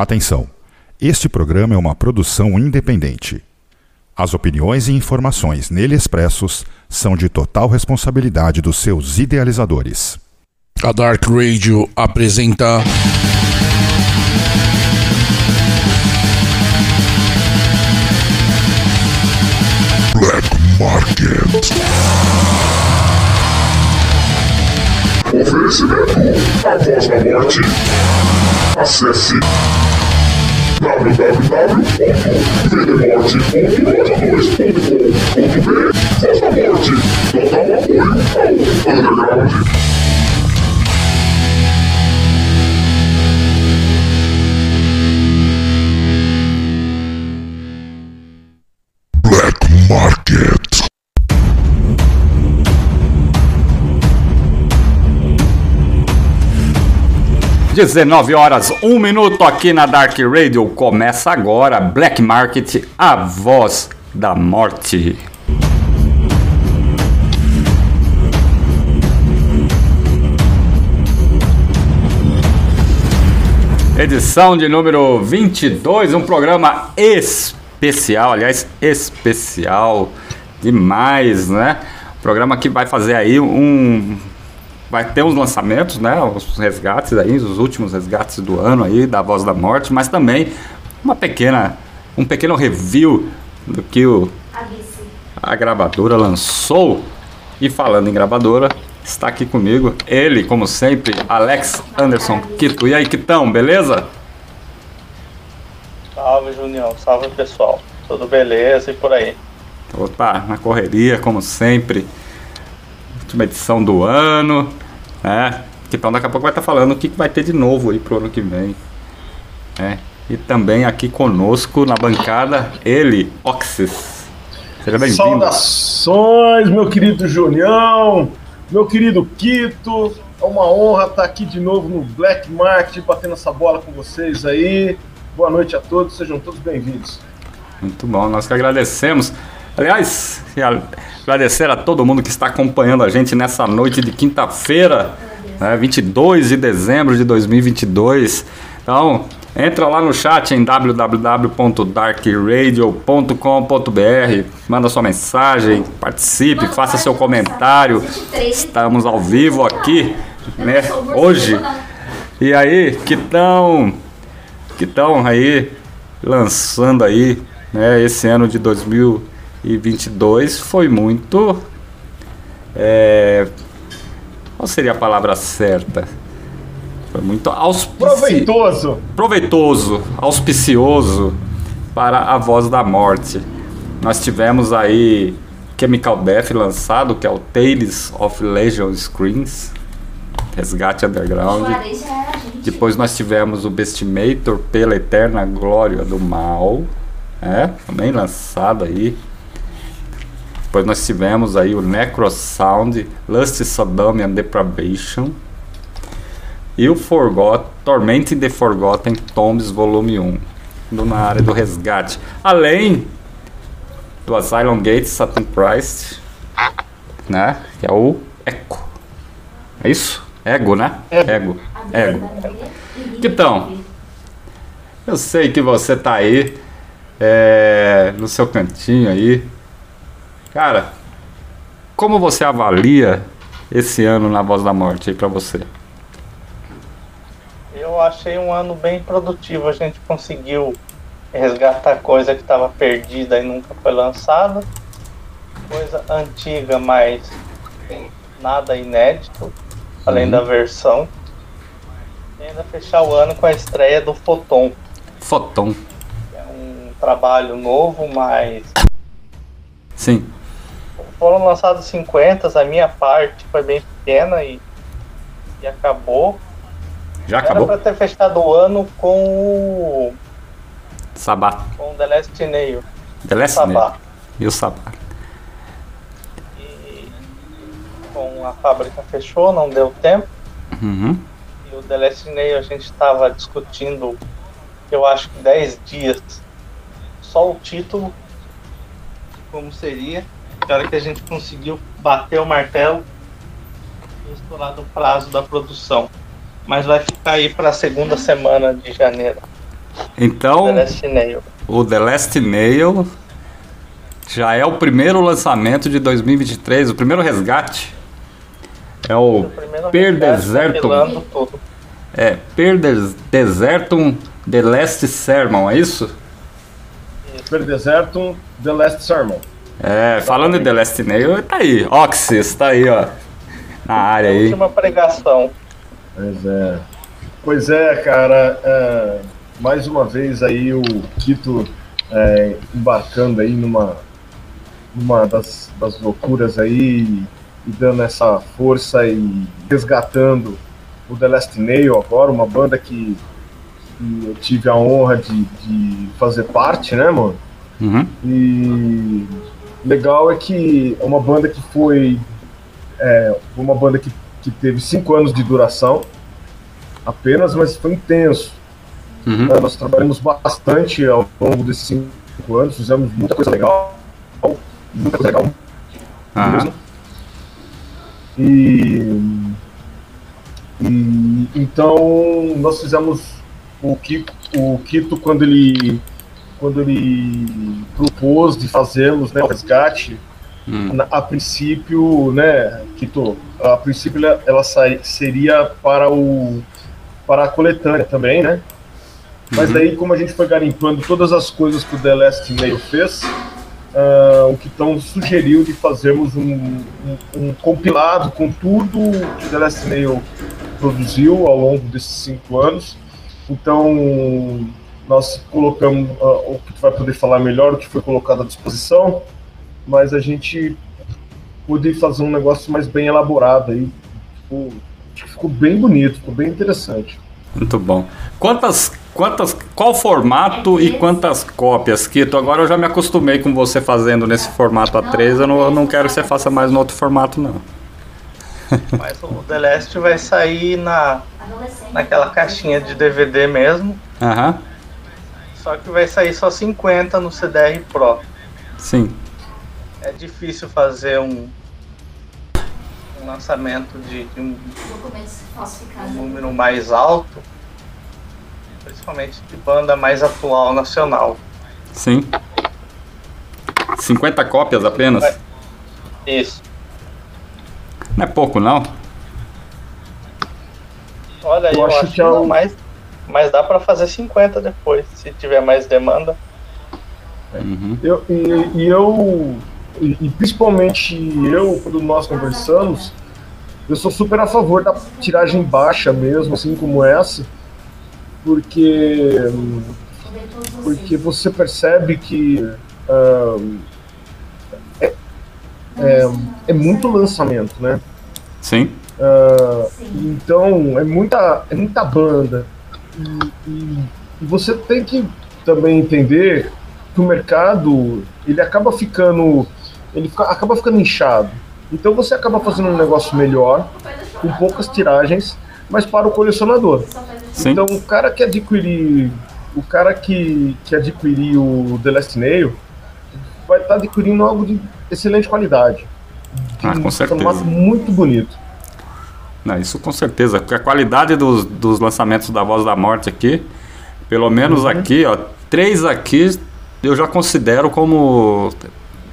Atenção! Este programa é uma produção independente. As opiniões e informações nele expressos são de total responsabilidade dos seus idealizadores. A Dark Radio apresenta. Black Market. Oferecimento A Voz da Morte. Acesse www.vendemorte.2.com.br Voz da Morte. Total apoio ao Underground. Black Market. 19 horas, 1 minuto aqui na Dark Radio. Começa agora Black Market, a voz da morte. Edição de número 22, um programa especial, aliás, especial demais, né? Programa que vai fazer aí um vai ter uns lançamentos, né? Os resgates aí, os últimos resgates do ano aí da Voz da Morte, mas também uma pequena, um pequeno review do que o, a gravadora lançou. E falando em gravadora, está aqui comigo ele, como sempre, Alex Anderson Quito. E aí, Quitão, beleza? Salve, Junião. Salve, pessoal. Tudo beleza e por aí? Opa, na correria, como sempre. Última edição do ano, né? Então daqui a pouco vai estar falando o que vai ter de novo aí pro ano que vem. né? E também aqui conosco na bancada, ele, Oxys. Seja bem-vindo. Saudações, meu querido Junião, meu querido Quito. É uma honra estar aqui de novo no Black Market, batendo essa bola com vocês aí. Boa noite a todos, sejam todos bem-vindos. Muito bom, nós que agradecemos. Aliás, e agradecer a todo mundo que está acompanhando a gente nessa noite de quinta-feira, né, 22 de dezembro de 2022. Então, entra lá no chat em www.darkradio.com.br, manda sua mensagem, participe, faça seu comentário. Estamos ao vivo aqui, né, hoje. E aí, que tão que estão aí lançando aí, né, esse ano de 2022 foi muito é, qual seria a palavra certa? Foi muito auspici... Proveitoso! proveitoso, auspicioso para a voz da morte. Nós tivemos aí Chemical Death lançado, que é o Tales of Legion Screens, Resgate Underground. Depois nós tivemos o Bestimator pela Eterna Glória do Mal, é, também lançado aí. Depois nós tivemos aí o Necrosound, Lust, Sodom and Depravation. E o Forgot, Torment in the Forgotten Tombs Volume 1, do- na área do resgate. Além do Asylum Gate Satan Christ, né, que é o Echo. É isso? Ego, né? Ego. Ego. Então, eu sei que você tá aí é, no seu cantinho aí. Cara, como você avalia esse ano na Voz da Morte aí pra você? Eu achei um ano bem produtivo. A gente conseguiu resgatar coisa que estava perdida e nunca foi lançada. Coisa antiga, mas nada inédito, além Uhum. da versão. E ainda fechar o ano com a estreia do. Foton. que É um trabalho novo, mas Sim. Foram lançados 50, a minha parte foi bem pequena e, e acabou. Já Era acabou? pra ter fechado o ano com o, Sabá. com o The Last Nail. The Last Sabá. Nail. E o Sabá. E com a fábrica fechou, não deu tempo. Uhum. E o The Last Nail a gente estava discutindo, eu acho que 10 dias, só o título, como seria. Na hora que a gente conseguiu bater o martelo e estourar do prazo da produção. Mas vai ficar aí para a segunda semana de janeiro. Então, The Last Nail. o The Last Nail já é o primeiro lançamento de 2023, o primeiro resgate. É o Primeiro Per Desertum. compilando tudo. É, Per Des- Desertum The Last Sermon, é isso? Per Desertum, The Last Sermon. É, falando de The Last Nail, tá aí. Oxys, tá aí, ó. Na área aí. Última pregação. Pois é. Pois é, cara. é, mais uma vez aí o Quito é, embarcando aí numa, numa das, das loucuras aí e dando essa força e resgatando o The Last Nail agora, uma banda que, que eu tive a honra de, de fazer parte, né, mano? Uhum. E legal é que é uma banda que foi é, uma banda que, que teve cinco anos de duração apenas, mas foi intenso. Uhum. É, Nós trabalhamos bastante ao longo desses cinco anos, fizemos muita coisa legal, muita coisa legal. Aham. E, e então nós fizemos o Quito, o Quito quando ele quando ele propôs de fazermos né, o resgate, Hum. a princípio, né, Quito, a princípio ela, ela seria para o para a coletânea também, né? Mas daí, como a gente foi garimpando todas as coisas que o The Last Nail fez, ah, o Kitão sugeriu de fazermos um, um- um compilado com tudo que o The Last Nail produziu ao longo desses cinco anos. Então, nós colocamos, ah, o que tu vai poder falar melhor, o que foi colocado à disposição, mas a gente pôde fazer um negócio mais bem elaborado aí. Que ficou bem bonito, ficou bem interessante. Muito bom. Quantas, quantas, qual formato e quantas cópias, Kito? Agora eu já me acostumei com você fazendo nesse formato A3, eu não, eu não quero que você faça mais no outro formato, não. Mas o The Last vai sair na, naquela caixinha de DVD mesmo. Aham, Só que vai sair só 50 no CDR Pro. sim. É difícil fazer um, um lançamento de, de um um número mais alto, principalmente de banda mais atual nacional. Sim. 50 cópias apenas? Isso. Não é pouco, não? Olha, Eu eu, acho acho, que é o- mas, mas dá pra fazer 50 depois, se tiver mais demanda. Uhum. Eu, e, e eu, e, e principalmente eu, quando nós conversamos, eu sou super a favor da tiragem baixa mesmo, assim como essa, porque, porque você percebe que é, é, é muito lançamento, né? Sim. Ah, então é muita, é muita banda. E, e- e você tem que também entender que o mercado ele acaba ficando. Ele fica- acaba ficando inchado. Então você acaba fazendo um negócio melhor, com poucas tiragens, mas para o colecionador. Sim. Então o cara que adquirir. O cara que, que adquirir o The Last Nail vai estar adquirindo algo de excelente qualidade. De Ah, com um certeza. formato muito bonito. Não, isso com certeza, porque a qualidade dos, dos lançamentos da Voz da Morte aqui, pelo menos aqui, ó, três aqui eu já considero como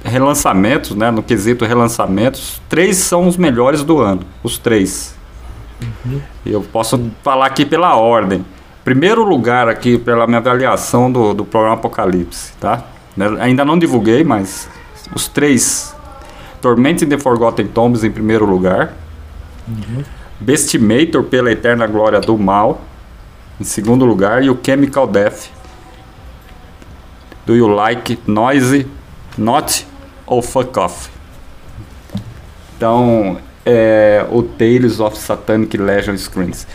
relançamentos, né? No quesito relançamentos, três são os melhores do ano, os três. Eu posso falar aqui pela ordem. Primeiro lugar aqui pela minha avaliação do, do programa Apocalipse, tá? Né, Ainda não divulguei, mas os três. Torment in the Forgotten Tombs em primeiro lugar. Bestimator pela Eterna Glória do Mal, em segundo lugar, e o Chemical Death. Do You Like Noisy, Not ou Fuck Off? Então, é, o Tales of Satanic Legion Screens.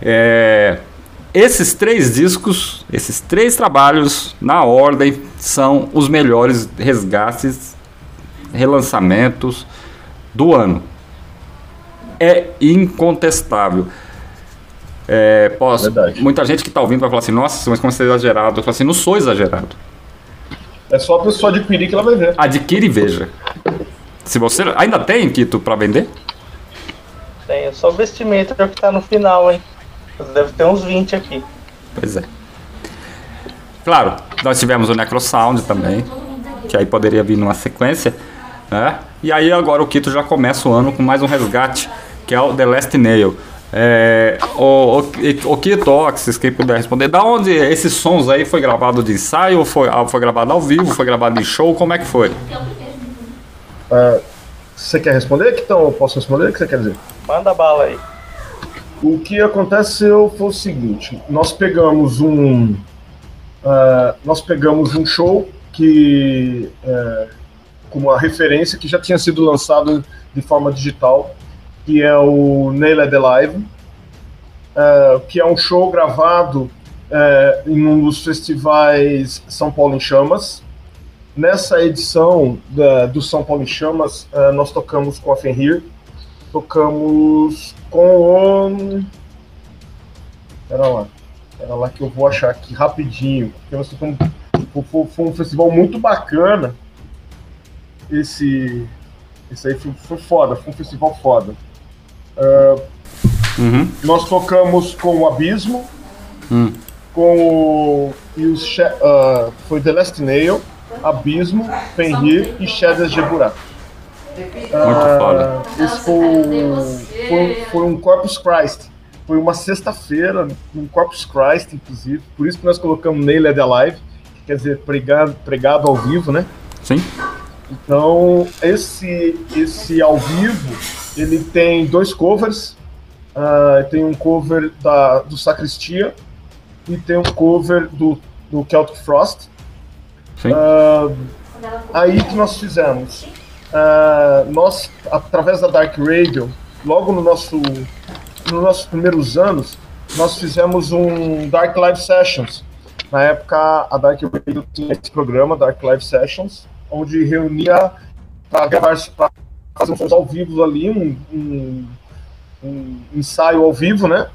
É, esses três discos, esses três trabalhos, na ordem, são os melhores resgates, relançamentos do ano é incontestável. É, posso, Verdade. muita gente que está ouvindo vai falar assim, nossa, mas como você é exagerado. Eu falo assim, não sou exagerado. É só a pessoa adquirir que ela vai ver. Adquire e veja. Se você ainda tem Kito para vender? Tem só o vestimento que tá no final, hein? Deve ter uns 20 aqui. Pois é. Claro, nós tivemos o Necrosound também, que aí poderia vir numa sequência, né? E aí agora o Kito já começa o ano com mais um resgate, que é o The Last Nail. É, o, o, o Oxys, quem puder responder, da onde esses sons aí foi gravado de ensaio, ou foi, ah, foi gravado ao vivo, foi gravado em show, como é que foi? Ah, você quer responder? Então, eu posso responder? O que você quer dizer? Manda bala aí. O que aconteceu foi o seguinte: nós pegamos um, ah, nós pegamos um show que é, com uma referência que já tinha sido lançado de forma digital, que é o Nailed Alive, é, que é um show gravado é, em um dos festivais São Paulo em Chamas. Nessa edição da- do São Paulo em Chamas, é, nós tocamos com a Fenrir, tocamos com o. Pera lá, pera lá que eu vou achar aqui rapidinho, porque nós tocamos foi, foi- foi um festival muito bacana. Esse, esse aí foi, foi foda, foi um festival foda. Uhum. nós tocamos com o Abismo, Hum. com o. E os, ah, foi The Last Nail, Abismo, Fenrir e Shadows de Buraco. Muito foda. Esse foi, foi, foi um Corpus Christ. Foi uma sexta-feira, um Corpus Christ, inclusive. Por isso que nós colocamos Nailed Alive, que quer dizer pregado, pregado ao vivo, né? Sim? Então, esse, esse ao vivo, ele tem dois covers. Ah, tem um cover da, do Sacristia e tem um cover do, do Celtic Frost. Sim. Ah, aí que nós fizemos. Ah, nós, através da Dark Radio, logo no nosso, nos nossos primeiros anos, nós fizemos um Dark Live Sessions. Na época, a Dark Radio tinha esse programa, Dark Live Sessions, onde reunia para gravar, para fazer uns sons ao vivo ali, um, um, um ensaio ao vivo, né?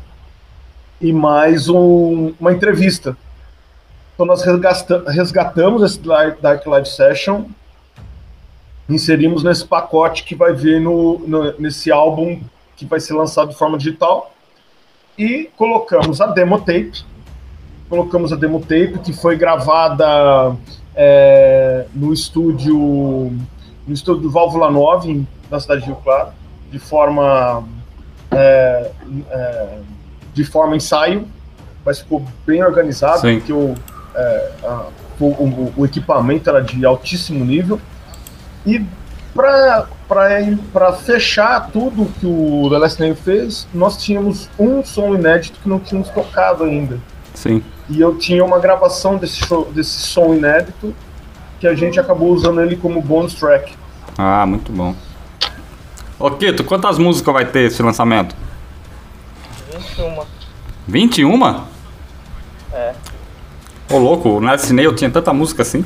E mais um- uma entrevista. Então nós resgatamos esse Dark Live Session, inserimos nesse pacote que vai vir no, no- nesse álbum que vai ser lançado de forma digital e colocamos a demo tape, colocamos a demo tape que foi gravada é, no estúdio no estúdio do Válvula 9 em- na cidade de Rio Claro, de forma é, é, de forma ensaio, mas ficou bem organizado, Sim. porque o, é, a- o, o- o equipamento era de altíssimo nível. E para fechar tudo que o The Last Name fez, nós tínhamos um som inédito que não tínhamos tocado ainda. Sim. E eu tinha uma gravação desse, show- desse som inédito que a gente acabou usando ele como bonus track. Ah, muito bom. Ô Kito, quantas músicas vai ter esse lançamento? 21. 21? É. Ô louco, o Last Nail tinha tanta música assim?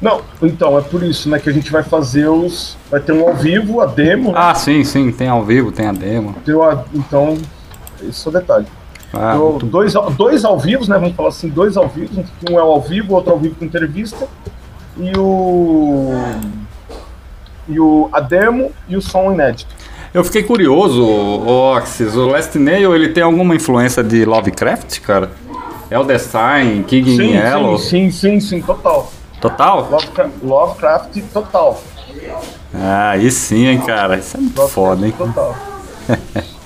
Não, então, é por isso, né, que a gente vai fazer os... Vai ter um ao vivo, a demo, né? Ah, sim, sim, tem ao vivo, tem a demo. Tem a- então, esse é o detalhe. Ah, muito dois, ao- dois ao vivo, né, vamos falar assim, dois ao vivo, um é ao vivo, outro ao vivo com entrevista, e o... E o, a demo e o som inédito. Eu fiquei curioso, o Oxys, o Last Nail, ele tem alguma influência de Lovecraft, cara? Elder Sign, King Sim, Yellow, sim, sim, sim, sim, total. total? Lovecraft, Lovecraft total. Ah, aí sim, hein, cara, isso é muito Lovecraft foda, hein? Total.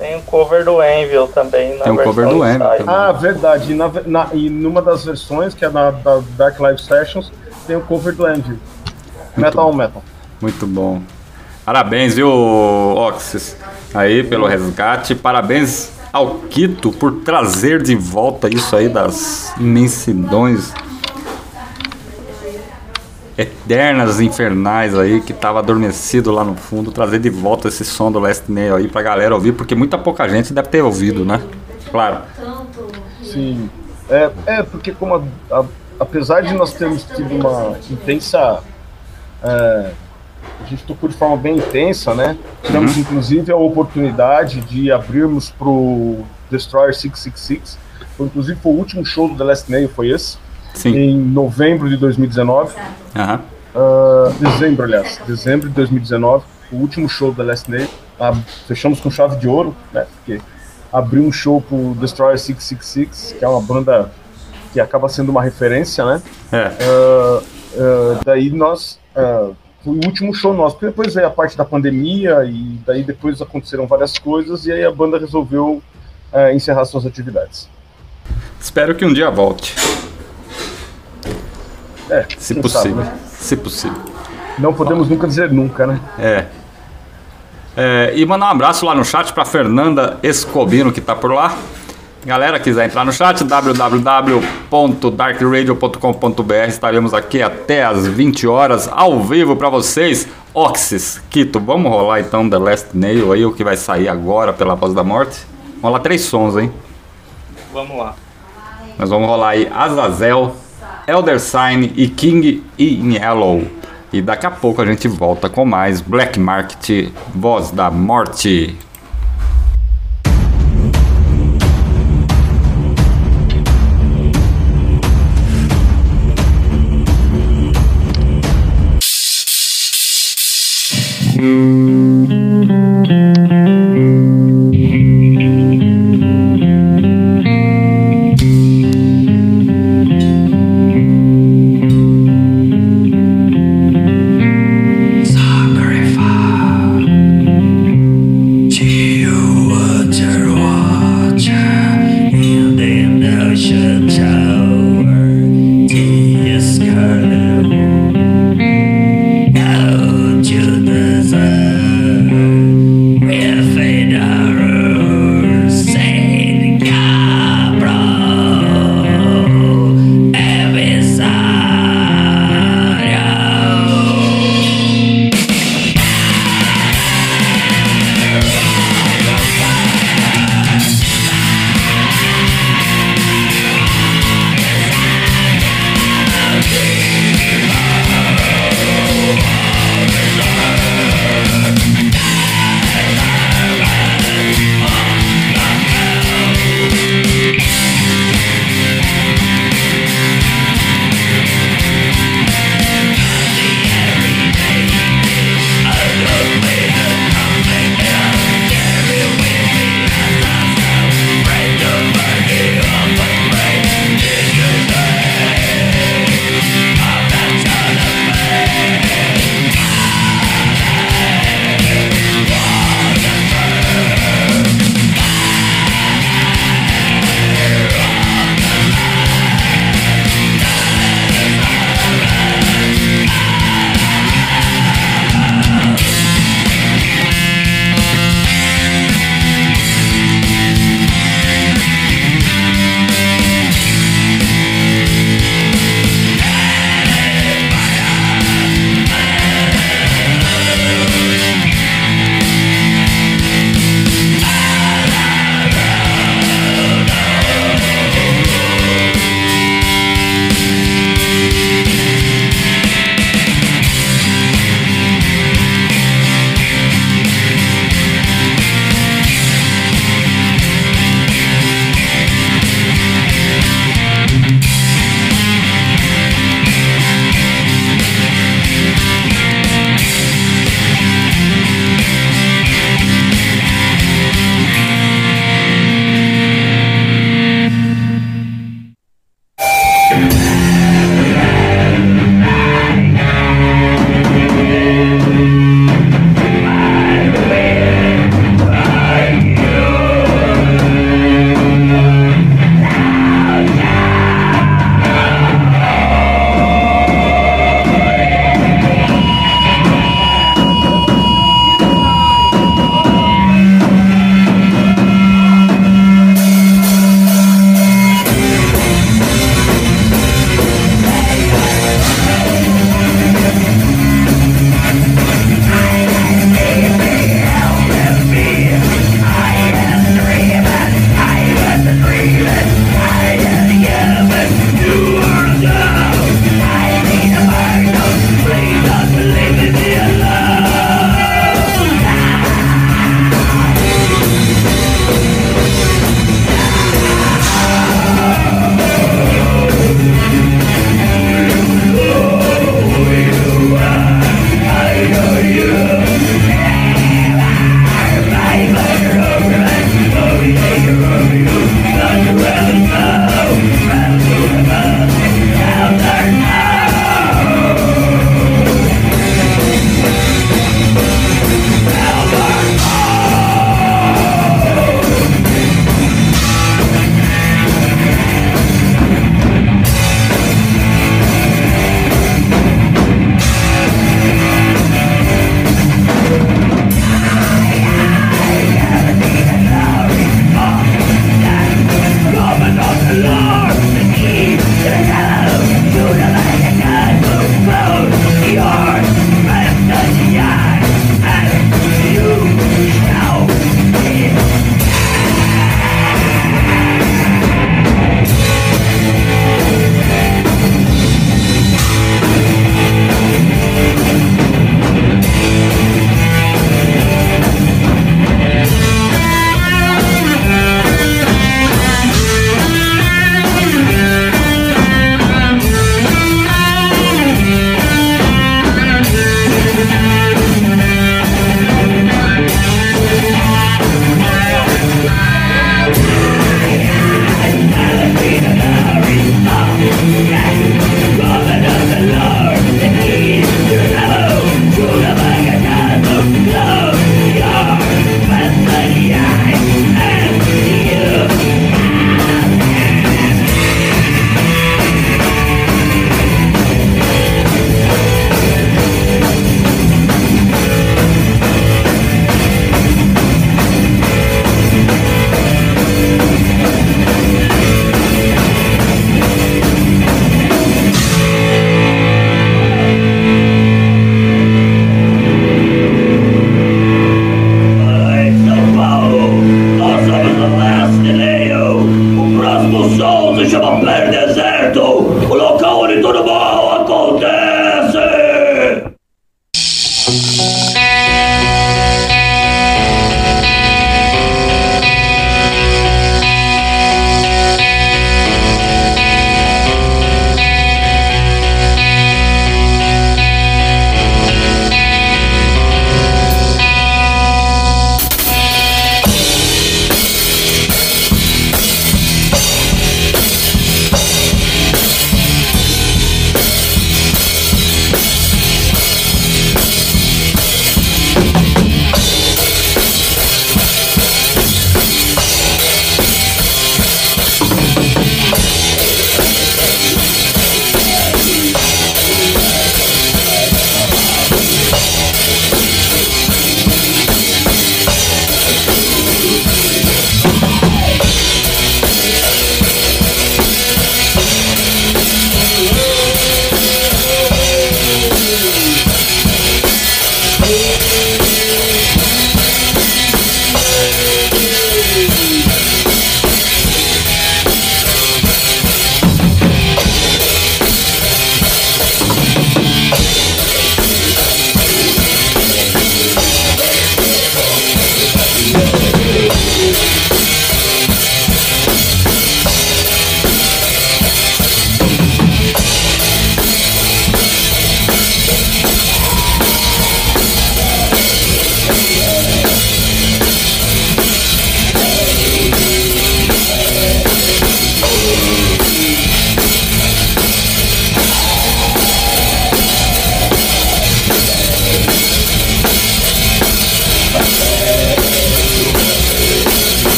Tem um cover do Anvil também na Tem um cover do Anvil também. Ah, verdade. E, na, na, e numa das versões, que é da, da Dark Live Sessions, tem o cover do Anvil. Metal on Metal. Muito bom. Parabéns, viu, Oxys, aí pelo resgate. Parabéns ao Quito por trazer de volta isso aí das imensidões eternas, infernais aí, que tava adormecido lá no fundo. Trazer de volta esse som do Last Nail aí pra galera ouvir, porque muita pouca gente deve ter ouvido, né? Claro. Sim. É, é porque como a- a- apesar de nós termos tido uma intensa. é, a gente tocou de forma bem intensa, né? Tivemos inclusive a oportunidade de abrirmos pro Destroyer 666. Foi, inclusive foi o último show do The Last Nail, foi esse, Sim. em novembro de 2019. Aham. Ah, dezembro, aliás, dezembro de 2019, o último show da Last Nail. Ah, fechamos com chave de ouro, né? Porque abriu um show pro Destroyer 666, que é uma banda que acaba sendo uma referência, né? É. Uh, uh, daí nós. Uh, foi o último show nosso, porque depois veio a parte da pandemia e daí depois aconteceram várias coisas e aí a banda resolveu encerrar suas atividades. Espero que um dia volte. É, se possível. Sabe, né? Se possível. Não podemos nunca dizer nunca, né? É. é e mandar um abraço lá no chat para Fernanda Escobino, que tá por lá. Galera, quiser entrar no chat, www.darkradio.com.br. Estaremos aqui até as 20 horas, ao vivo para vocês. Oxys, Quito, vamos rolar então The Last Nail aí, o que vai sair agora pela Voz da Morte. Vamos rolar três sons, hein? Vamos lá. Nós vamos rolar aí Azazel, Elder Sign e King in Yellow. E daqui a pouco a gente volta com mais Black Market, Voz da Morte.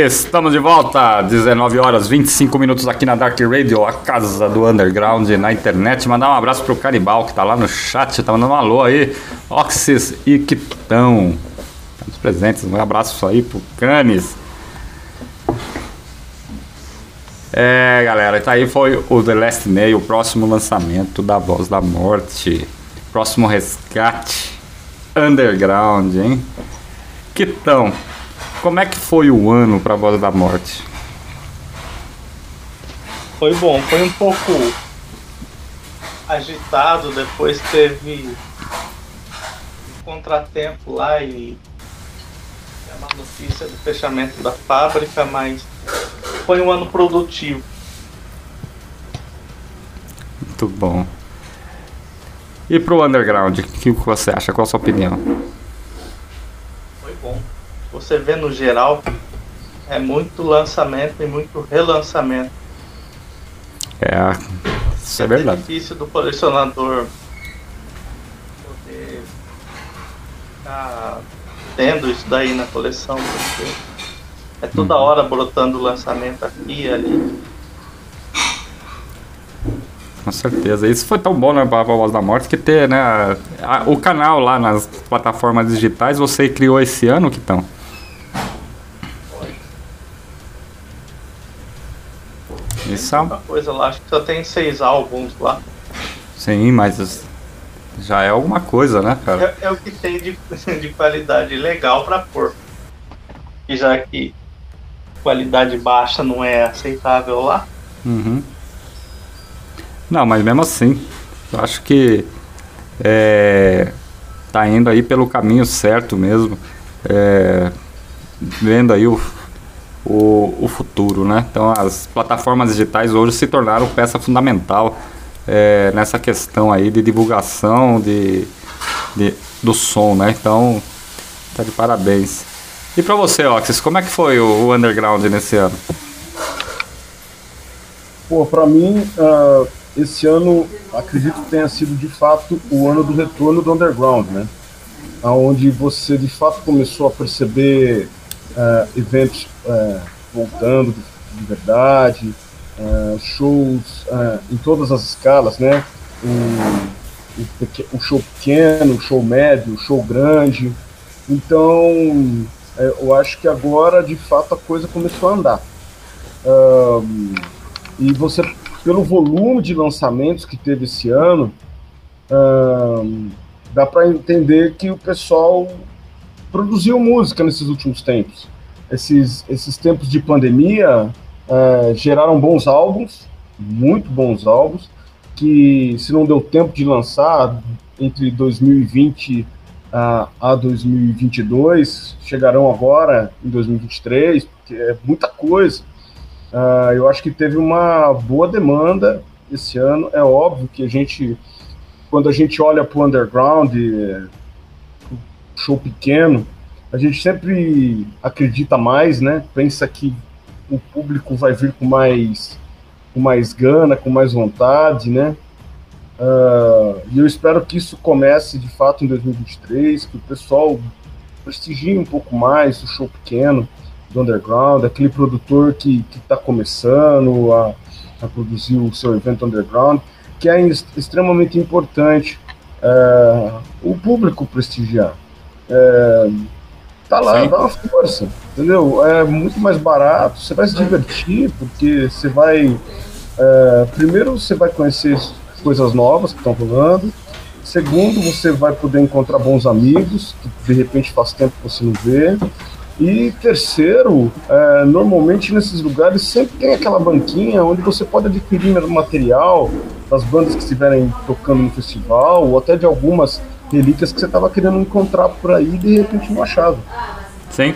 Estamos de volta, 19 horas 25 minutos aqui na Dark Radio, a casa do underground na internet. Mandar um abraço pro Canibal que tá lá no chat, tá mandando um alô aí. Oxys e Quitão, estamos presentes. Um abraço aí pro Canis. É, galera, tá aí foi o The Last Nail, o próximo lançamento da Voz da Morte. Próximo resgate underground, hein? Quitão, como é que foi o ano pra Voz da Morte? Foi bom, foi um pouco agitado, depois teve um contratempo lá e é uma notícia do fechamento da fábrica, mas foi um ano produtivo. Muito bom. E pro underground, o que você acha? Qual a sua opinião? Você vê no geral, é muito lançamento e muito relançamento. É, isso é verdade. difícil do colecionador poder ficar tendo isso daí na coleção, porque é toda hora brotando lançamento aqui e ali. Com certeza. Isso foi tão bom, né, pra Voz da Morte, que ter, né, a- o canal lá nas plataformas digitais, você criou esse ano, Quitão? Uma coisa lá, acho que só tem seis álbuns lá. Sim, mas já é alguma coisa, né, cara? É, é o que tem de, de qualidade legal pra pôr. E já que qualidade baixa não é aceitável lá, Uhum. Não, mas mesmo assim, eu acho que é, tá indo aí pelo caminho certo mesmo, é, vendo aí o, o, o futuro, né? Então as plataformas digitais hoje se tornaram peça fundamental é, nessa questão aí de divulgação de, de- do som, né? Então, tá de parabéns. E pra você, Oxys, como é que foi o, o underground nesse ano? Pô, pra mim, ah, esse ano acredito que tenha sido de fato o ano do retorno do underground, né? Onde você de fato começou a perceber ah, eventos ah, voltando de, de verdade, ah, shows em todas as escalas, né? O, show pequeno, o show médio, o show grande. Então, eu acho que agora de fato a coisa começou a andar. E você, pelo volume de lançamentos que teve esse ano, dá para entender que o pessoal produziu música nesses últimos tempos. Esses, esses tempos de pandemia eh, geraram bons álbuns, muito bons álbuns, que se não deu tempo de lançar entre 2020 a, a 2022, chegarão agora em 2023, porque é muita coisa. Ah, eu acho que teve uma boa demanda esse ano. É óbvio que a gente, quando a gente olha para o underground, show pequeno, a gente sempre acredita mais, né? Pensa que o público vai vir com mais, com mais gana, com mais vontade, né? Ah, e eu espero que isso comece de fato em 2023, que o pessoal prestigie um pouco mais o show pequeno do underground, aquele produtor que está começando a, a produzir o seu evento underground, que é ex- extremamente importante é, o público prestigiar. É, tá lá, Sim. dá uma força, entendeu? É muito mais barato, você vai se divertir, porque você vai. é, primeiro, você vai conhecer coisas novas que estão rolando. Segundo, você vai poder encontrar bons amigos, que de repente faz tempo que você não vê. E terceiro, é, normalmente nesses lugares sempre tem aquela banquinha onde você pode adquirir material das bandas que estiverem tocando no festival, ou até de algumas relíquias que você estava querendo encontrar por aí e de repente não achava. Sim.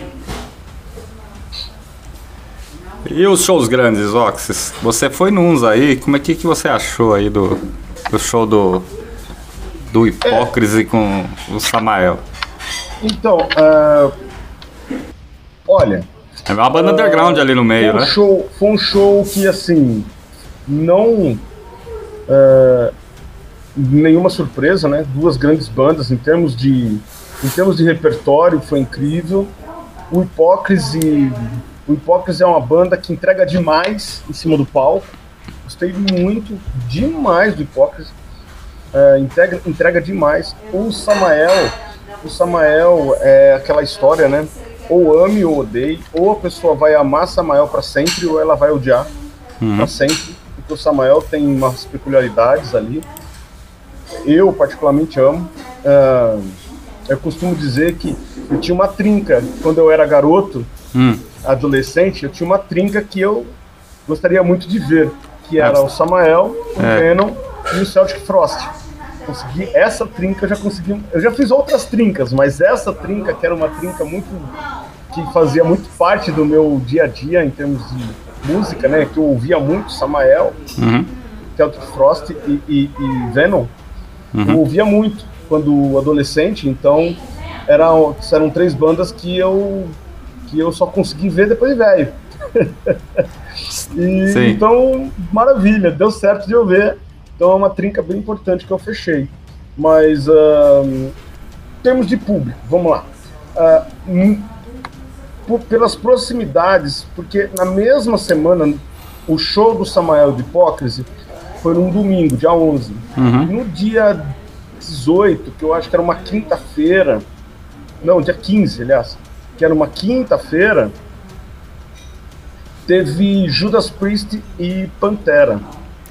E os shows grandes, Oxys? Você foi nuns aí, como é que, que você achou aí do, do show do, do Hipócrise com o Samael? Então, é, olha, É uma banda underground ali no meio, foi um né? show, foi um show que assim não é, nenhuma surpresa, né? Duas grandes bandas em termos de em termos de repertório foi incrível. O Hipócrise O Hipócrise é uma banda que entrega demais em cima do palco. Gostei muito, demais do Hipócrise. É, entrega, entrega demais. O Samael, o Samael é aquela história, né? Ou ame ou odeie, ou a pessoa vai amar Samael para sempre, ou ela vai odiar Uhum. para sempre. Porque o Samael tem umas peculiaridades ali. Eu particularmente amo. Ah, eu costumo dizer que eu tinha uma trinca quando eu era garoto, Hum. adolescente, eu tinha uma trinca que eu gostaria muito de ver, que era Ah, o Samael, o é. Venom e o Celtic Frost. Consegui essa trinca, eu já consegui. Eu já fiz outras trincas, mas essa trinca, que era uma trinca muito. que fazia muito parte do meu dia a dia em termos de música, né? Que eu ouvia muito Samael, Uhum. Celtic Frost e, e- e Venom. Eu ouvia muito quando adolescente, então eram, eram três bandas que eu que eu só consegui ver depois de velho. E, então, maravilha, deu certo de eu ver. Então é uma trinca bem importante que eu fechei. Mas ahn, em termos de público, vamos lá. Por- pelas proximidades, porque na mesma semana o show do Samael de Hipócrise foi num domingo, dia 11. Uhum. No dia 18, que eu acho que era uma quinta-feira, não, dia 15, aliás, que era uma quinta-feira, teve Judas Priest e Pantera.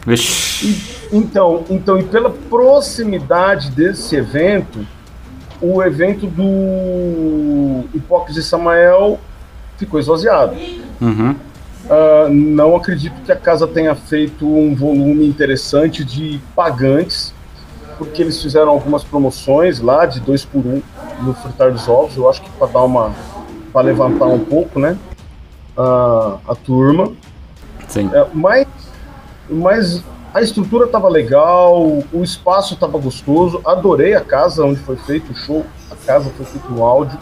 Vixe. E, então, então, e pela proximidade desse evento, o evento do Hipócrise Samael ficou esvaziado. Uhum. Ah, não acredito que a casa tenha feito um volume interessante de pagantes, porque eles fizeram algumas promoções lá de dois por um no fritar dos ovos. Eu acho que para dar uma, para levantar um pouco, né, a, a turma. Sim. É, mas, mas a estrutura estava legal, o espaço estava gostoso. Adorei a casa onde foi feito o show. A casa foi feito no áudio.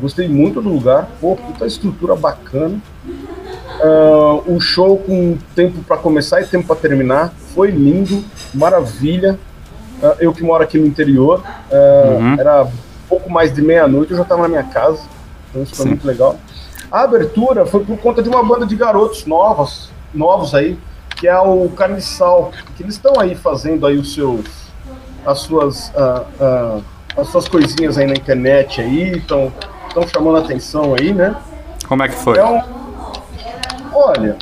Gostei muito do lugar. Pô, puta estrutura bacana. Ah, o show com tempo para começar e tempo para terminar foi lindo, maravilha. Ah, eu que moro aqui no interior, ah, Uhum. era pouco mais de meia-noite, eu já estava na minha casa, então isso foi Sim. muito legal. A abertura foi por conta de uma banda de garotos novos, novos aí, que é o Carniçal, que eles estão aí fazendo aí os seus, as suas, as suas coisinhas aí na internet aí, estão chamando a atenção aí, né? Como é que foi? É. Olha,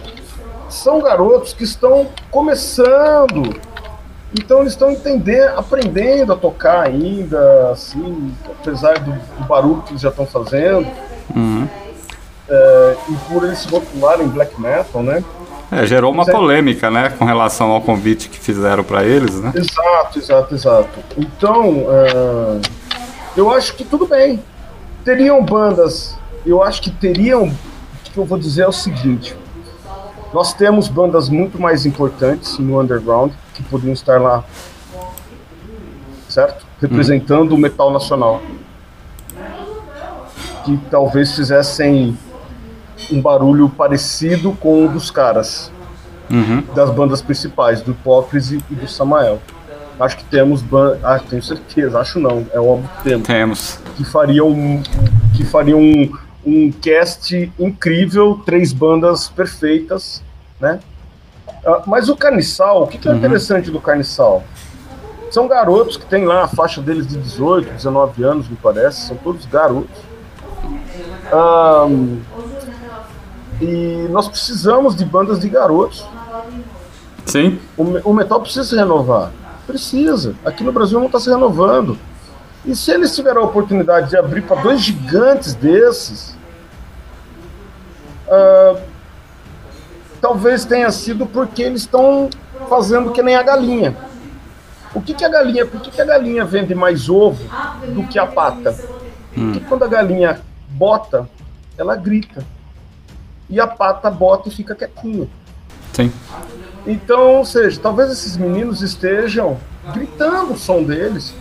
são garotos que estão começando, então eles estão entendendo, aprendendo a tocar ainda, assim, apesar do, do barulho que eles já estão fazendo, Uhum. é, e por eles se rotularem black metal, né? É, gerou uma é- polêmica, né, com relação ao convite que fizeram pra eles, né? Exato, exato, exato. Então, é, eu acho que tudo bem. Teriam bandas, eu acho que teriam. O que eu vou dizer é o seguinte: nós temos bandas muito mais importantes no underground que poderiam estar lá, certo? Representando o metal nacional. Que talvez fizessem um barulho parecido com o dos caras Uhum. das bandas principais, do Hipócrise e do Samael. Acho que temos ban... ah, tenho certeza, acho não, é óbvio que temos, Temos. que faria um que faria um, um cast incrível, três bandas perfeitas, né? Ah, mas o Carniçal, o que, que é interessante do Carniçal? São garotos que têm lá a faixa deles de 18, 19 anos, me parece, são todos garotos. Ahn, e nós precisamos de bandas de garotos. Sim. O, o metal precisa se renovar. Precisa. Aqui no Brasil não está se renovando. E se eles tiverem a oportunidade de abrir para dois gigantes desses, ah, talvez tenha sido porque eles estão fazendo que nem a galinha. O que, que a galinha? Por que, que a galinha vende mais ovo do que a pata? Porque quando a galinha bota, ela grita. E a pata bota e fica quietinha. Sim. Então, ou seja, talvez esses meninos estejam gritando o som deles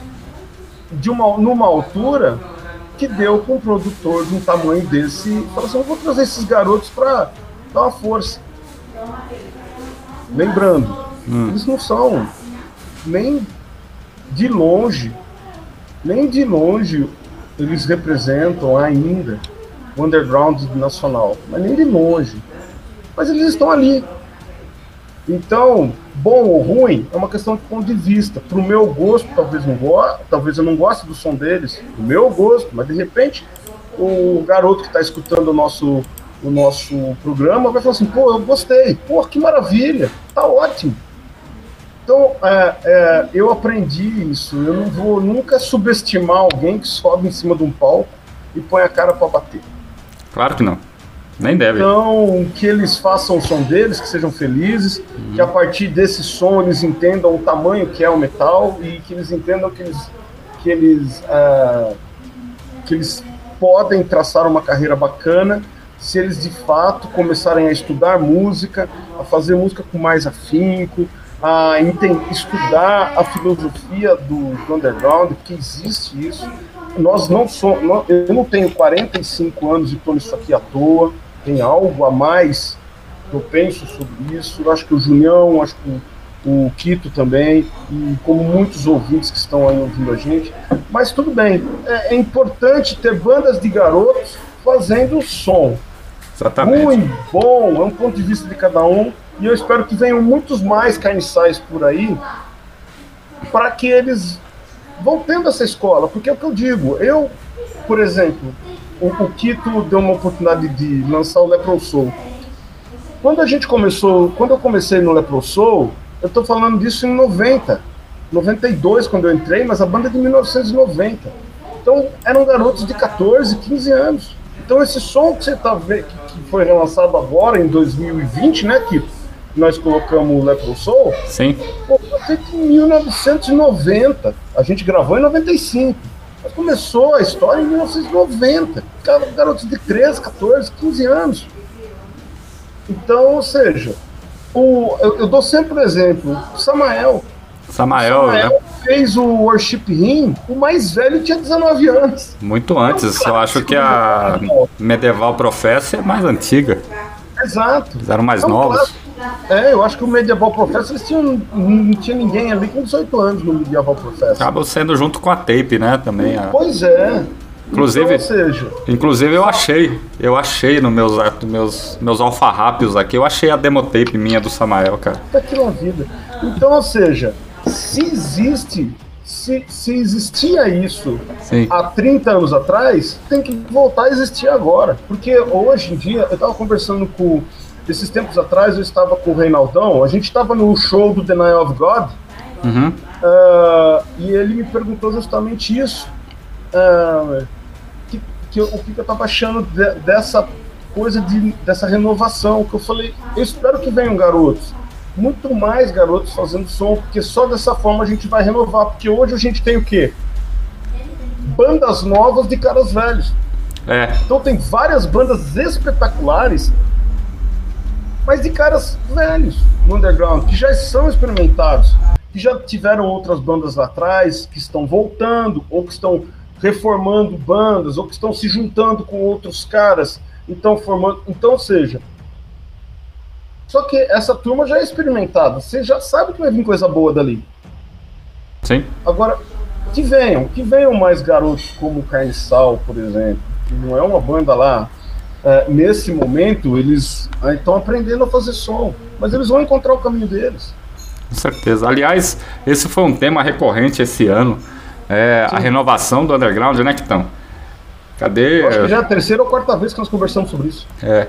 de uma, numa altura que deu com um produtor de um tamanho desse e falou assim, eu vou trazer esses garotos para dar uma força. Lembrando, eles não são nem de longe, nem de longe eles representam ainda o underground nacional, mas nem de longe. Mas eles estão ali. Então, bom ou ruim é uma questão de ponto de vista. Pro meu gosto, talvez não goste, talvez eu não goste do som deles. Pro meu gosto, mas de repente o garoto que está escutando o nosso o nosso programa vai falar assim, pô, eu gostei, pô, que maravilha, tá ótimo. Então, é, é, eu aprendi isso. Eu não vou nunca subestimar alguém que sobe em cima de um palco e põe a cara para bater. Claro que não. Nem deve. Então, que eles façam o som deles, que sejam felizes, uhum. que a partir desse som eles entendam o tamanho que é o metal e que eles entendam que eles, que eles, uh, que eles podem traçar uma carreira bacana se eles de fato começarem a estudar música, a fazer música com mais afinco, a estudar a filosofia do, do underground, que existe isso. Nós não somos, eu não tenho 45 anos e estou nisso aqui à toa, tem algo a mais eu penso sobre isso. Eu acho que o Junião, acho que o, o Quito também, e como muitos ouvintes que estão aí ouvindo a gente. Mas tudo bem, é, é importante ter bandas de garotos fazendo som. Exatamente. Ruim, bom, é um ponto de vista de cada um. E eu espero que venham muitos mais carniçais por aí para que eles vão tendo essa escola. Porque é o que eu digo. Eu, por exemplo, o, o Quito deu uma oportunidade de lançar o Lepro Soul. Quando a gente começou, quando eu comecei no Lepro Soul, eu estou falando disso em 90, 92 quando eu entrei, mas a banda é de 1990. Então eram garotos de 14, 15 anos. Então esse som que você tá vendo, que foi relançado agora em 2020, né, que nós colocamos o Lepro Soul, Sim. Pô, foi em 1990. A gente gravou em 95. Mas começou a história em 1990. Garotos de 13, 14, 15 anos. Então, ou seja, o, eu, eu dou sempre o exemplo. Samael. Samael, Samael né? fez o Worship Hymn, o mais velho tinha 19 anos. Muito antes, eu acho que a Medieval Professa é mais antiga. Exato. Eles eram mais é um novos. É, eu acho que o Medieval Professor eles tinham, não tinha ninguém ali com 18 anos no Medieval Professor. Acaba sendo junto com a tape, né? Também. A... Pois é. Inclusive, então, inclusive eu achei, eu achei nos meus, meus, meus alfarrápios aqui, eu achei a demo tape minha do Samael, cara. Tá na vida. Então, ou seja, se existe, se, se existia isso Sim. há 30 anos atrás, tem que voltar a existir agora. Porque hoje em dia, eu tava conversando com. Esses tempos atrás eu estava com o Reinaldão, a gente estava no show do Denial of God, uhum. uh, e ele me perguntou justamente isso. Uh, que, que, o que eu estava achando de, dessa coisa de, dessa renovação, que eu falei, eu espero que venham garotos muito mais garotos fazendo som, porque só dessa forma a gente vai renovar. Porque hoje a gente tem o quê? Bandas novas de caras velhos. É. Então tem várias bandas espetaculares, mas de caras velhos no underground, que já são experimentados, que já tiveram outras bandas lá atrás, que estão voltando, ou que estão reformando bandas, ou que estão se juntando com outros caras, então formando. Então, seja, só que essa turma já é experimentada, você já sabe que vai vir coisa boa dali. Sim. Agora, que venham, que venham mais garotos como o Carniçal, por exemplo, que não é uma banda lá. É, nesse momento, eles estão aprendendo a fazer som, mas eles vão encontrar o caminho deles. Com certeza. Aliás, esse foi um tema recorrente esse ano. É, a renovação do underground, né, Kitão? Cadê? Eu acho que já é a terceira ou quarta vez que nós conversamos sobre isso. É.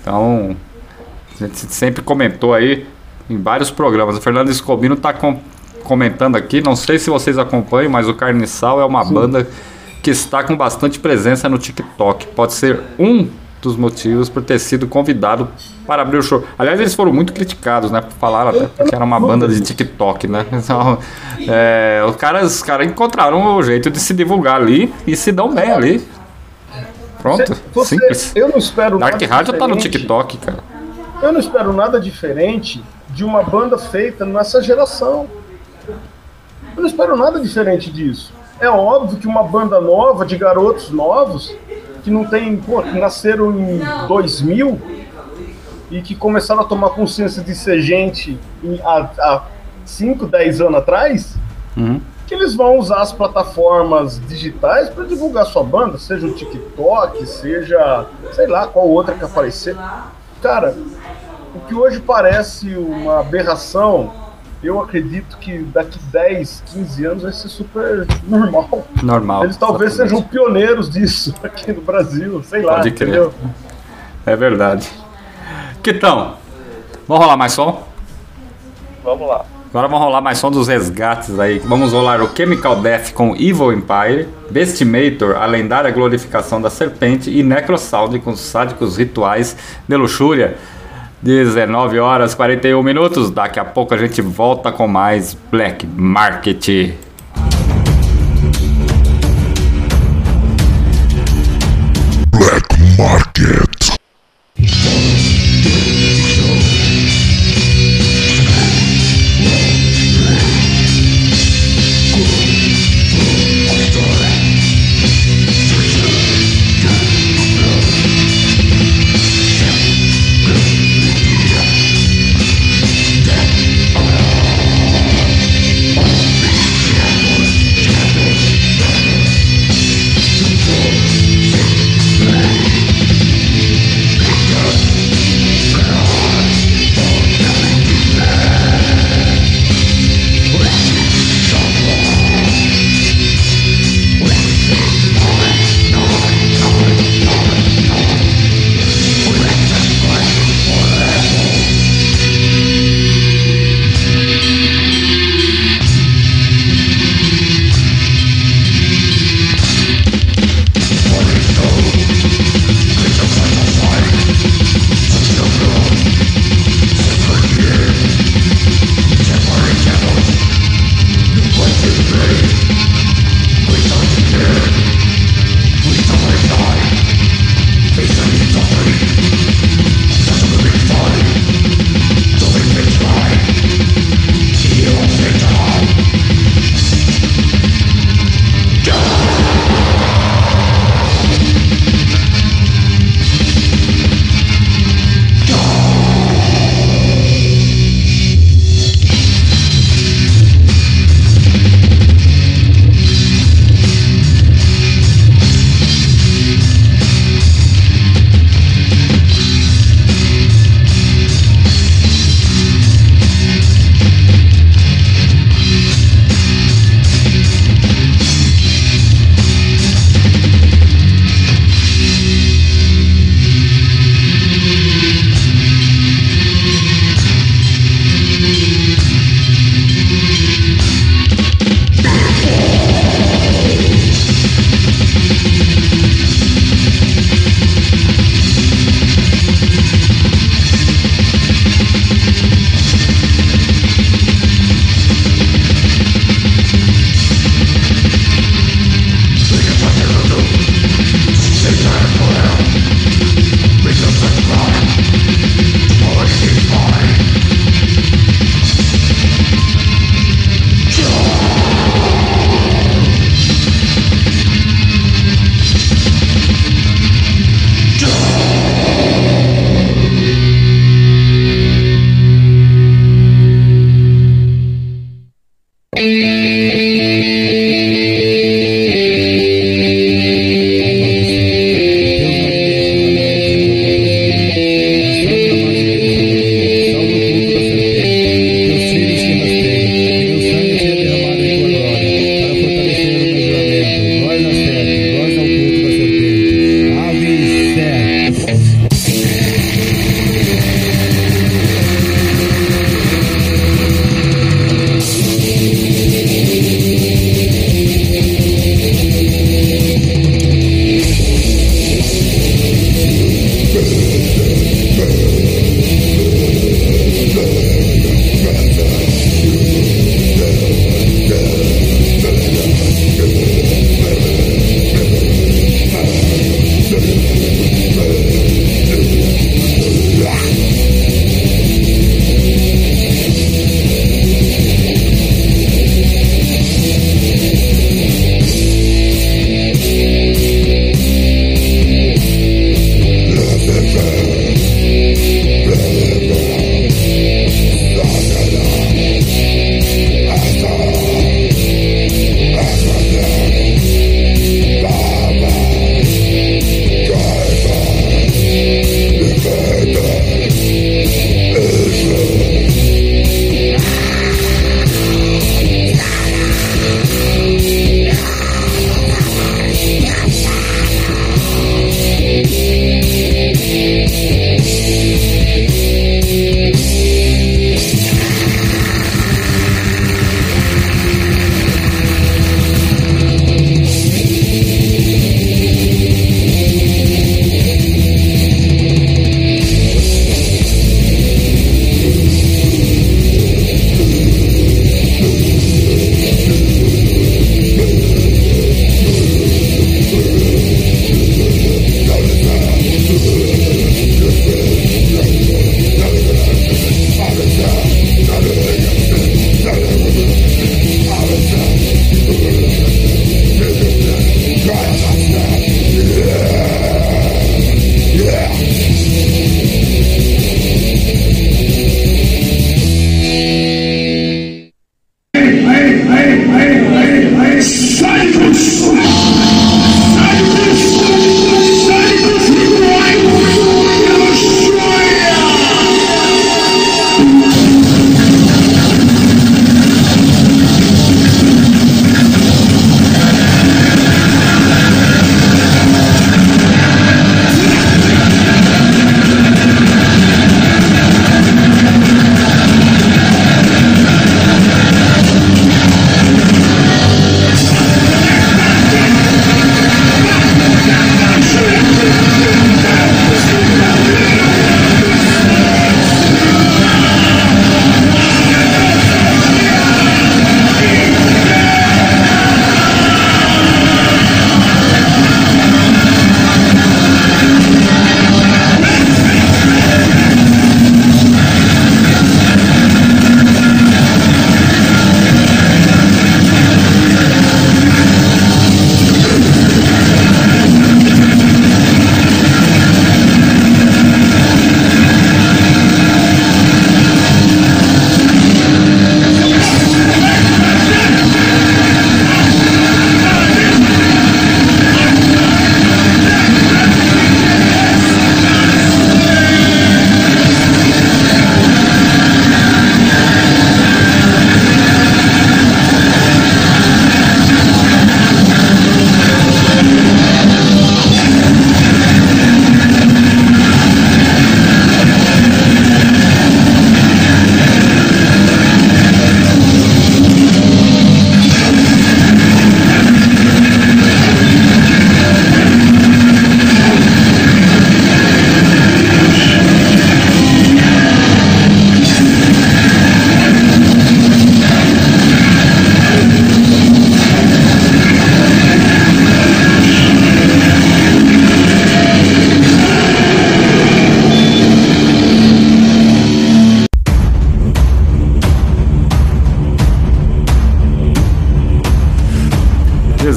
Então, a gente sempre comentou aí em vários programas. O Fernando Escobino está com, comentando aqui, não sei se vocês acompanham, mas o Carniçal é uma Sim. banda que está com bastante presença no TikTok. Pode ser um dos motivos por ter sido convidado para abrir o show. Aliás, eles foram muito criticados, né? Falaram até que era uma banda de TikTok, né? Então, é, os, caras, os caras encontraram o jeito de se divulgar ali e se dão bem ali. Pronto, você, simples. Eu não espero Dark Rádio tá no TikTok, cara. Eu não espero nada diferente de uma banda feita nessa geração. Eu não espero nada diferente disso. É óbvio que uma banda nova, de garotos novos, que não tem, pô, que nasceram em 2000 e que começaram a tomar consciência de ser gente há, há 5, 10 anos atrás, uhum. que eles vão usar as plataformas digitais para divulgar sua banda, seja o TikTok, seja sei lá qual outra que aparecer. Cara, o que hoje parece uma aberração, eu acredito que daqui 10, 15 anos vai ser super normal. Normal. Eles talvez exatamente. sejam pioneiros disso aqui no Brasil, sei lá, Pode crer. entendeu? É verdade. Quitão, vamos rolar mais som? Vamos lá. Agora vamos rolar mais som dos resgates aí. Vamos rolar o Chemical Death com Evil Empire, Bestimator, a lendária glorificação da serpente, e Necrosound com sádicos rituais de luxúria. 19 horas 41 minutos. Daqui a pouco a gente volta com mais Black Market.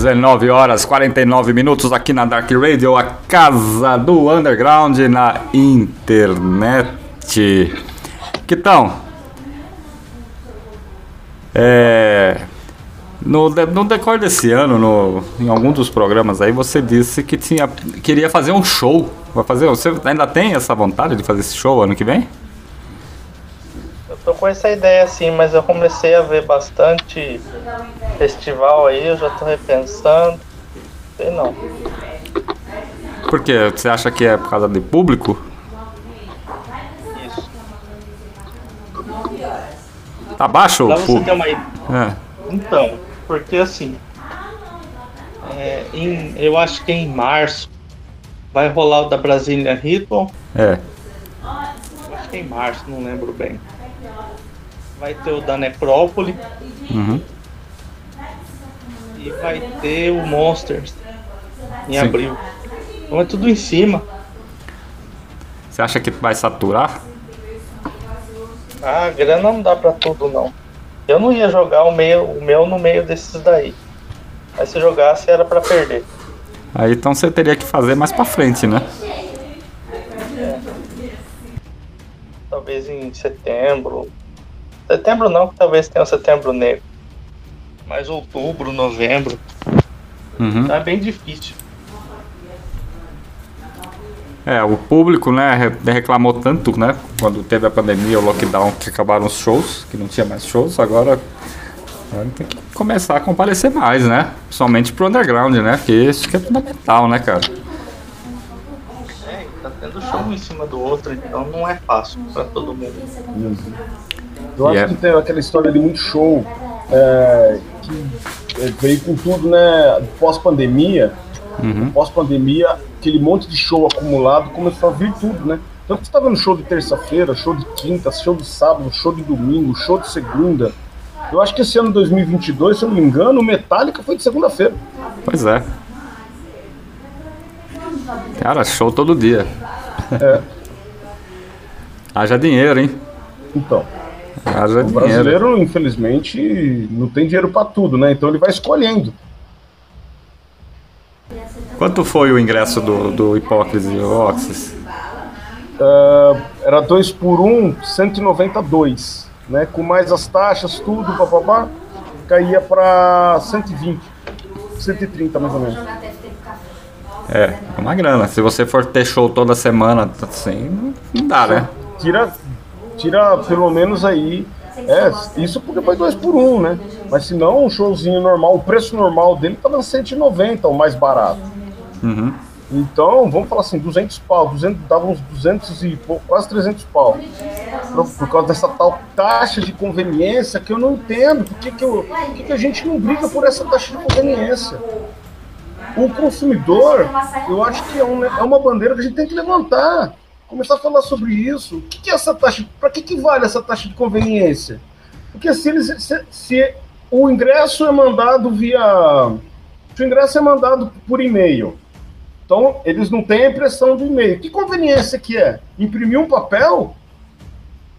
19 horas 49 minutos aqui na Dark Radio, a casa do underground na internet. Que? É, no, no desse ano, no, em algum dos programas aí, você disse que tinha, queria fazer um show. Vai fazer, você ainda tem essa vontade de fazer esse show ano que vem? Eu tô com essa ideia assim, mas eu comecei a ver bastante festival aí, eu já tô repensando. Sei não. Por quê? Você acha que é por causa de público? Isso. Tá baixo Pra o público? uma. É. Então, porque assim, é, em- eu acho que em março vai rolar o da Brasília Ritual. É. Acho que é em março, não lembro bem. Vai ter o da Necrópole Uhum. E vai ter o Monsters em Sim. abril. Então é tudo em cima. Você acha que vai saturar? Ah, a grana não dá pra tudo não. Eu não ia jogar o, meio, o meu no meio desses daí. Mas se jogasse era pra perder. Aí então você teria que fazer mais pra frente, né? Talvez em setembro. Setembro não, que talvez tenha o setembro negro. Mas outubro, novembro. Uhum. Tá bem difícil. É, o público, né, re- reclamou tanto, né, quando teve a pandemia, o lockdown, que acabaram os shows, que não tinha mais shows, agora, agora tem que começar a comparecer mais, né? Principalmente pro underground, né? Porque isso que é fundamental, né, cara? É, tá tendo show um em cima do outro, então não é fácil pra todo mundo. Eu acho Yeah. que tem aquela história de muito show é, que veio com tudo, né? Pós-pandemia, Uhum. pós-pandemia, aquele monte de show acumulado começou a vir tudo, né? Então você tá vendo show de terça-feira, show de quinta, show de sábado, show de domingo, show de segunda. Eu acho que esse ano 2022, se eu não me engano, o Metallica foi de segunda-feira. Pois é. Cara, show todo dia. É. Haja dinheiro, hein? Então, Haja o dinheiro. brasileiro, infelizmente, não tem dinheiro pra tudo, né? Então ele vai escolhendo. Quanto foi o ingresso do, do Hipócrise Oxys? Ah, era 2 por 1, um, 192, né? Com mais as taxas, tudo, papapá, caía para 120, 130 mais ou menos. É, é uma grana. Se você for ter show toda semana, assim, não- não dá, né? Tira, tira pelo menos aí. É, isso porque foi 2 por 1, um, né? Mas se não, um showzinho normal, o preço normal dele tava 190, o mais barato. Uhum. Então, vamos falar assim, 200 pau, 200, dava uns 200 e pouco, quase 300 pau. Por, por causa dessa tal taxa de conveniência que eu não entendo. Por que, que, eu, por que, que a gente não briga por essa taxa de conveniência? O consumidor, eu acho que é, um- é uma bandeira que a gente tem que levantar. Começar a falar sobre isso. O que, que é essa taxa? Para que, que vale essa taxa de conveniência? Porque se, eles, se, se o ingresso é mandado via. Se o ingresso é mandado por e-mail, então, eles não têm a impressão do e-mail. Que conveniência que é? Imprimir um papel?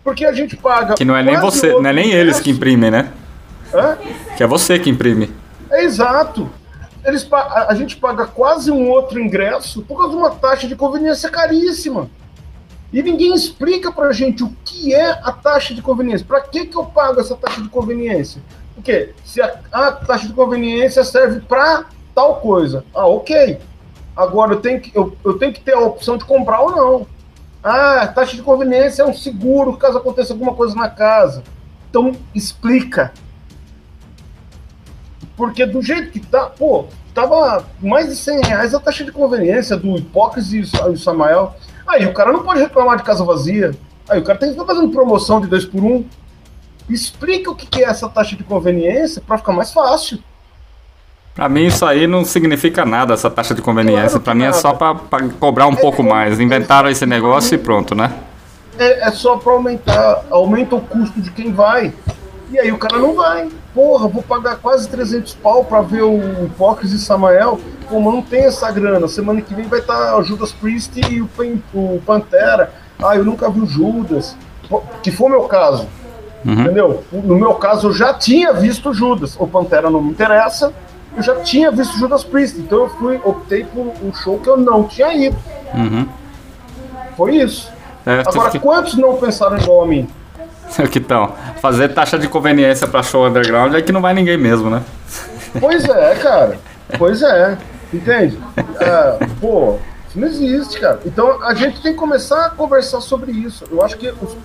Porque a gente paga. Que não é nem você, não é nem eles que ingresso. imprimem, né? Hã? Que é você que imprime. É exato. Eles, a gente paga quase um outro ingresso por causa de uma taxa de conveniência caríssima. E ninguém explica pra gente o que é a taxa de conveniência. Pra que, que eu pago essa taxa de conveniência? Porque se a, a taxa de conveniência serve pra tal coisa. Ah, ok. Agora eu tenho, que, eu, eu tenho que ter a opção de comprar ou não. Ah, a taxa de conveniência é um seguro caso aconteça alguma coisa na casa. Então explica. Porque do jeito que tá, pô, tava mais de 100 reais a taxa de conveniência do Hipócrise e o Samael. Aí o cara não pode reclamar de casa vazia. Aí o cara tem que ficar fazendo promoção de 2 por 1 um. Explica o que é essa taxa de conveniência para ficar mais fácil. Pra mim isso aí não significa nada, essa taxa de conveniência. Claro Pra mim é nada. só pra, pra cobrar um pouco mais. Inventaram esse negócio e pronto, né? É, é só para aumentar, aumenta o custo de quem vai. E aí o cara não vai. Porra, vou pagar quase 300 pau para ver o Hipócrise e Samael. Pô, mas não tem essa grana. Semana que vem vai estar o Judas Priest e o, Pan- o Pantera. Ah, eu nunca vi o Judas. Que foi o meu caso. Uhum. Entendeu? No meu caso, eu já tinha visto o Judas. O Pantera não me interessa. eu já tinha visto Judas Priest, então eu fui, optei por um show que eu não tinha ido. Uhum. Foi isso. É, Agora, que, quantos não pensaram igual a mim? que então, fazer taxa de conveniência pra show underground é que não vai ninguém mesmo, né? Pois é, cara. Pois é. Entende? É, pô, isso não existe, cara. Então a gente tem que começar a conversar sobre isso. Eu acho que os,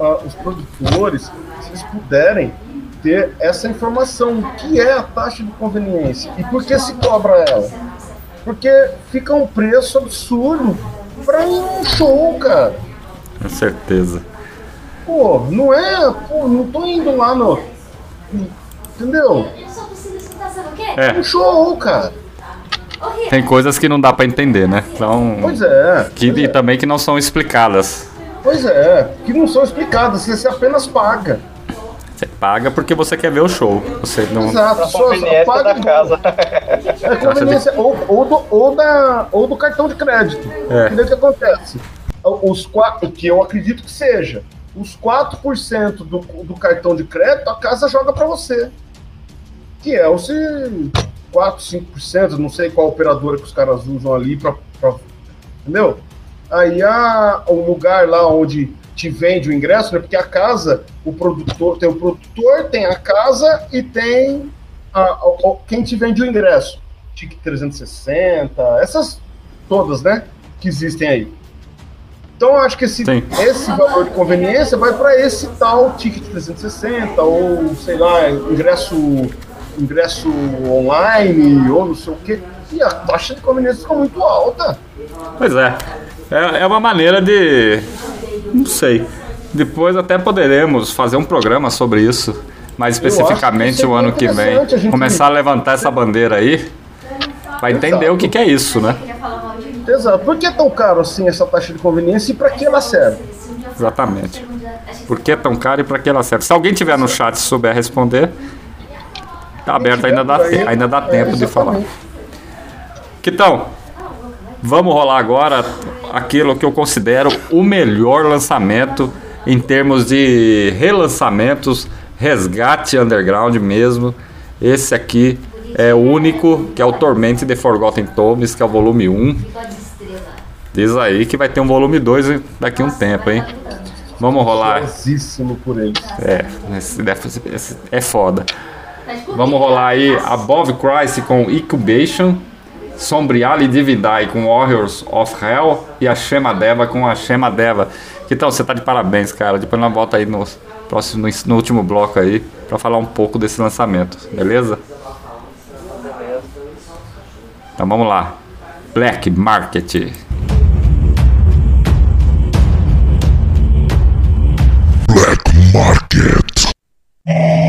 ah, os produtores, se eles puderem ter essa informação, o que é a taxa de conveniência e por que se cobra ela. Porque fica um preço absurdo pra um show, cara. Com certeza. Pô, não é. Pô, não tô indo lá no. Entendeu? Eu só consigo escutar, sabe o quê? É, Um show, cara. Tem coisas que não dá pra entender, né? Então, Pois é. que, pois e é. também que não são explicadas. Pois é, que não são explicadas, você apenas paga. Você paga porque você quer ver o show. Você não. Exato, só, paga da casa. É conveniência, ou, ou, do, ou, da, ou do cartão de crédito. É. E daí o que acontece? Os quatro, o que eu acredito que seja, os 4% do, do cartão de crédito a casa joga para você. Que é os 4, 5%, não sei qual operadora que os caras usam ali para. Entendeu? Aí a, o lugar lá onde te vende o ingresso, né? Porque a casa, o produtor, tem o produtor, tem a casa e tem a- a- a- quem te vende o ingresso. Tique 360, essas todas, né? Que existem aí. Então eu acho que esse, Sim. esse valor de conveniência vai para esse tal ticket 360 ou sei lá, ingresso ingresso online ou não sei o quê. E a taxa de conveniência fica muito alta. Pois é. é. É uma maneira de. Não sei. Depois até poderemos fazer um programa sobre isso. Mais que especificamente o ano que vem. interessante a gente- Começar a levantar essa bandeira aí. Vai entender o que, que é isso, né? Exato. Por que é tão caro assim essa taxa de conveniência e para que ela serve? Exatamente. Por que é tão caro e para que ela serve? Se alguém tiver no chat e souber responder, tá aberto, ainda dá, ainda dá tempo de falar. Então, vamos rolar agora aquilo que eu considero o melhor lançamento em termos de relançamentos, resgate underground mesmo. Esse aqui é o único, que é o Torment The Forgotten Tomes, que é o volume 1. Diz aí que vai ter um volume 2 daqui a um tempo, hein? Vamos rolar. Por eles. É, esse esse é foda. Vamos rolar aí Above Christ com Incubation, Sombrial e Dividai com Warriors of Hell e a Shema Deva com a Shema Deva. Então, você tá de parabéns, cara. Depois nós volta aí no próximo no, último bloco aí pra falar um pouco desse lançamento, beleza? Então vamos lá. Black Market. Hey.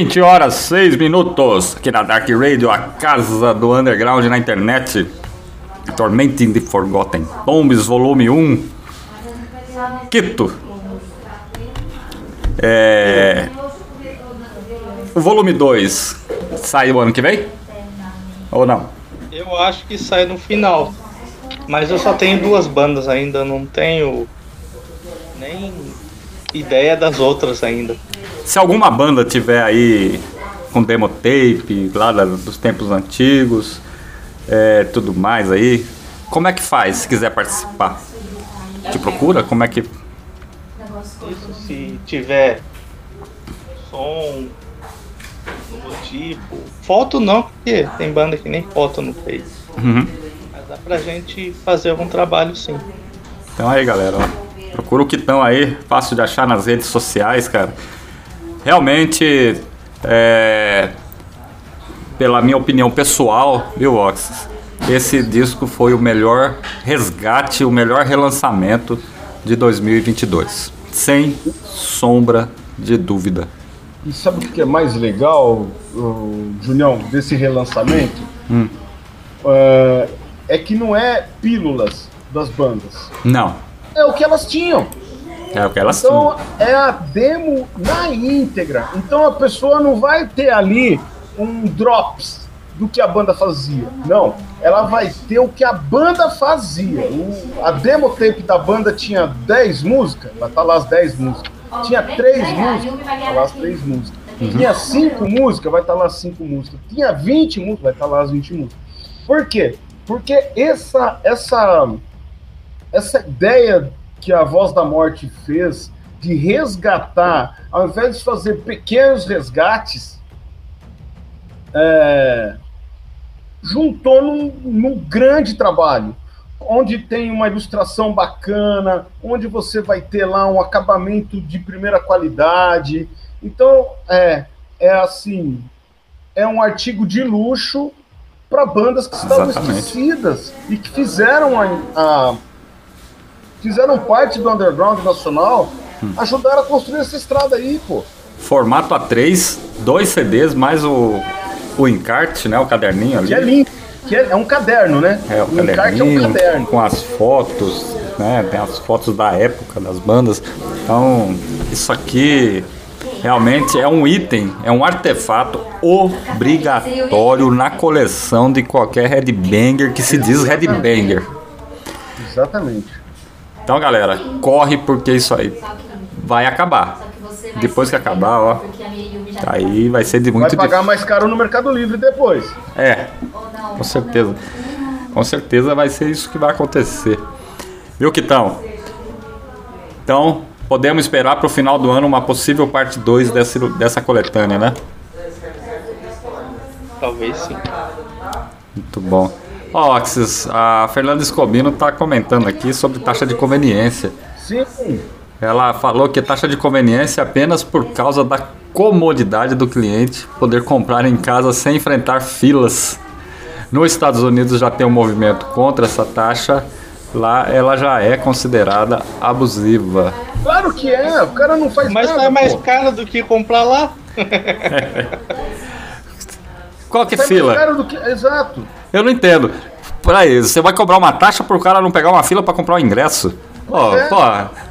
20 horas 6 minutos aqui na Dark Radio, a casa do underground na internet. Tormenting the Forgotten. Tombs, volume 1. Quito. É... O volume 2 sai o ano que vem? Ou não? Eu acho que sai no final. Mas eu só tenho duas bandas ainda, não tenho nem ideia das outras ainda. Se alguma banda tiver aí com demo tape lá dos tempos antigos, é, tudo mais aí, como é que faz se quiser participar? Te procura? Como é que. Isso se tiver som, logotipo. Foto não, porque tem banda que nem foto não fez. Uhum. Mas dá pra gente fazer algum trabalho sim. Então aí galera, ó, procura o Quitão aí, fácil de achar nas redes sociais, cara. Realmente, é, pela minha opinião pessoal, viu, Oxys? Esse disco foi o melhor resgate, o melhor relançamento de 2022. Sem sombra de dúvida. e sabe o que é mais legal, Junião, desse relançamento? Hum. É, é que não é pílulas das bandas. Não. É o que elas tinham. É o que elas Então é a demo na íntegra. Então a pessoa não vai ter ali um drops do que a banda fazia. Não. Ela vai ter o que a banda fazia. O- a demo tape da banda tinha 10 músicas, vai estar lá as 10 músicas. Tinha 3 músicas, vai estar lá as 3 músicas. Tinha 5 músicas, vai estar lá as 5 músicas. Tinha 20 músicas, vai estar lá as 20 músicas. Por quê? Porque essa, essa, essa ideia que a Voz da Morte fez de resgatar, ao invés de fazer pequenos resgates, é, juntou num, num grande trabalho, onde tem uma ilustração bacana, onde você vai ter lá um acabamento de primeira qualidade. Então, é, é assim, é um artigo de luxo para bandas que estavam esquecidas e que fizeram a, a- fizeram parte do underground nacional, Hum. ajudaram a construir essa estrada aí, pô. Formato A3, dois CDs, mais o, o encarte, né? O caderninho ali. Que é lindo, que é, é um caderno, né? É, o encarte é um caderninho caderno. com as fotos, né? Tem as fotos da época das bandas. Então, isso aqui realmente é um item, é um artefato obrigatório na coleção de qualquer headbanger que se diz headbanger. Exatamente. Então, galera, corre porque isso aí vai acabar. Depois que acabar, ó, aí vai ser de Vai muito pagar mais caro no Mercado Livre depois. É, com certeza. Com certeza vai ser isso que vai acontecer. Viu, Kitão? Então, podemos esperar para o final do ano uma possível parte 2 dessa, dessa coletânea, né? Talvez sim. Muito bom. Ó, Axis, a Fernanda Escobino está comentando aqui sobre taxa de conveniência. Sim, Ela falou que taxa de conveniência é apenas por causa da comodidade do cliente poder comprar em casa sem enfrentar filas. Nos Estados Unidos já tem um movimento contra essa taxa, lá ela já é considerada abusiva. claro que é. O cara não faz Mas nada. tá mais pô. caro do que comprar lá. Qual que é mais fila? caro do que... Exato. Eu não entendo. Peraí, você vai cobrar uma taxa pro cara não pegar uma fila pra comprar o ingresso? Pô, é. pô,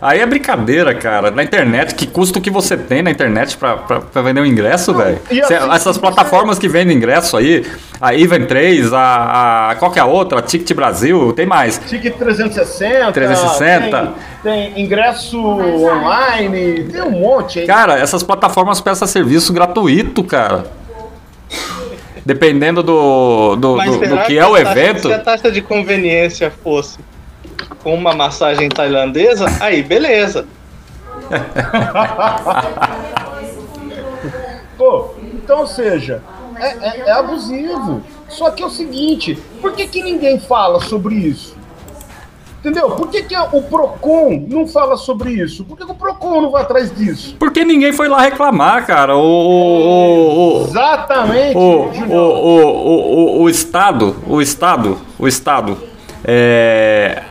aí é brincadeira, cara. Na internet, que custo que você tem na internet pra, pra, pra vender um ingresso, velho? assim, Essas plataformas que vendem ingresso aí, a Even 3, a, a qual que é a outra? A Ticket Brasil, tem mais. Ticket 360. 360. Tem, tem ingresso online. Tem um monte aí. Cara, essas plataformas prestam serviço gratuito, cara. Dependendo do, do, do- do que é o taxa- evento. Se a taxa de conveniência fosse com uma massagem tailandesa, aí beleza. Pô, então, ou seja, é, é- é abusivo. Só que é o seguinte, por que, que ninguém fala sobre isso? Entendeu? Por que, que o PROCON não fala sobre isso? Por que, que o PROCON não vai atrás disso? Porque ninguém foi lá reclamar, cara. O, o, o, Exatamente. o, o, o, o, Estado, o Estado, o Estado, é,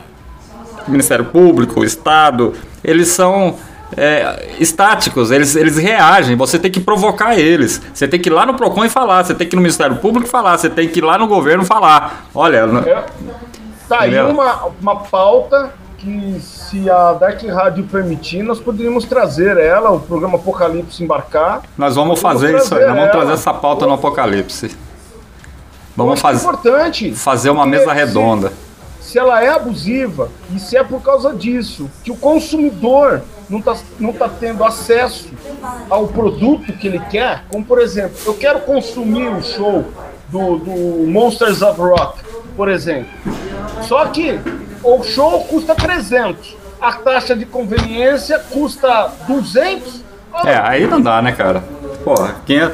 Ministério Público, o Estado, eles são é, estáticos, eles, eles reagem, você tem que provocar eles. Você tem que ir lá no PROCON e falar, você tem que ir no Ministério Público falar, você tem que ir lá no governo falar. Olha, É. Tá aí uma, uma pauta que, se a Dark Rádio permitir, nós poderíamos trazer ela, o programa Apocalipse embarcar. nós vamos fazer isso aí, nós vamos trazer essa pauta no Apocalipse. Vamos que é fazer, importante. fazer uma mesa se- redonda. se ela é abusiva e se é por causa disso que o consumidor não está não tá tendo acesso ao produto que ele quer, como por exemplo, eu quero consumir o show do, do Monsters of Rock, por exemplo. Só que o show custa 300, a taxa de conveniência custa 200. É, aí não dá, né, cara? Porra, quem é...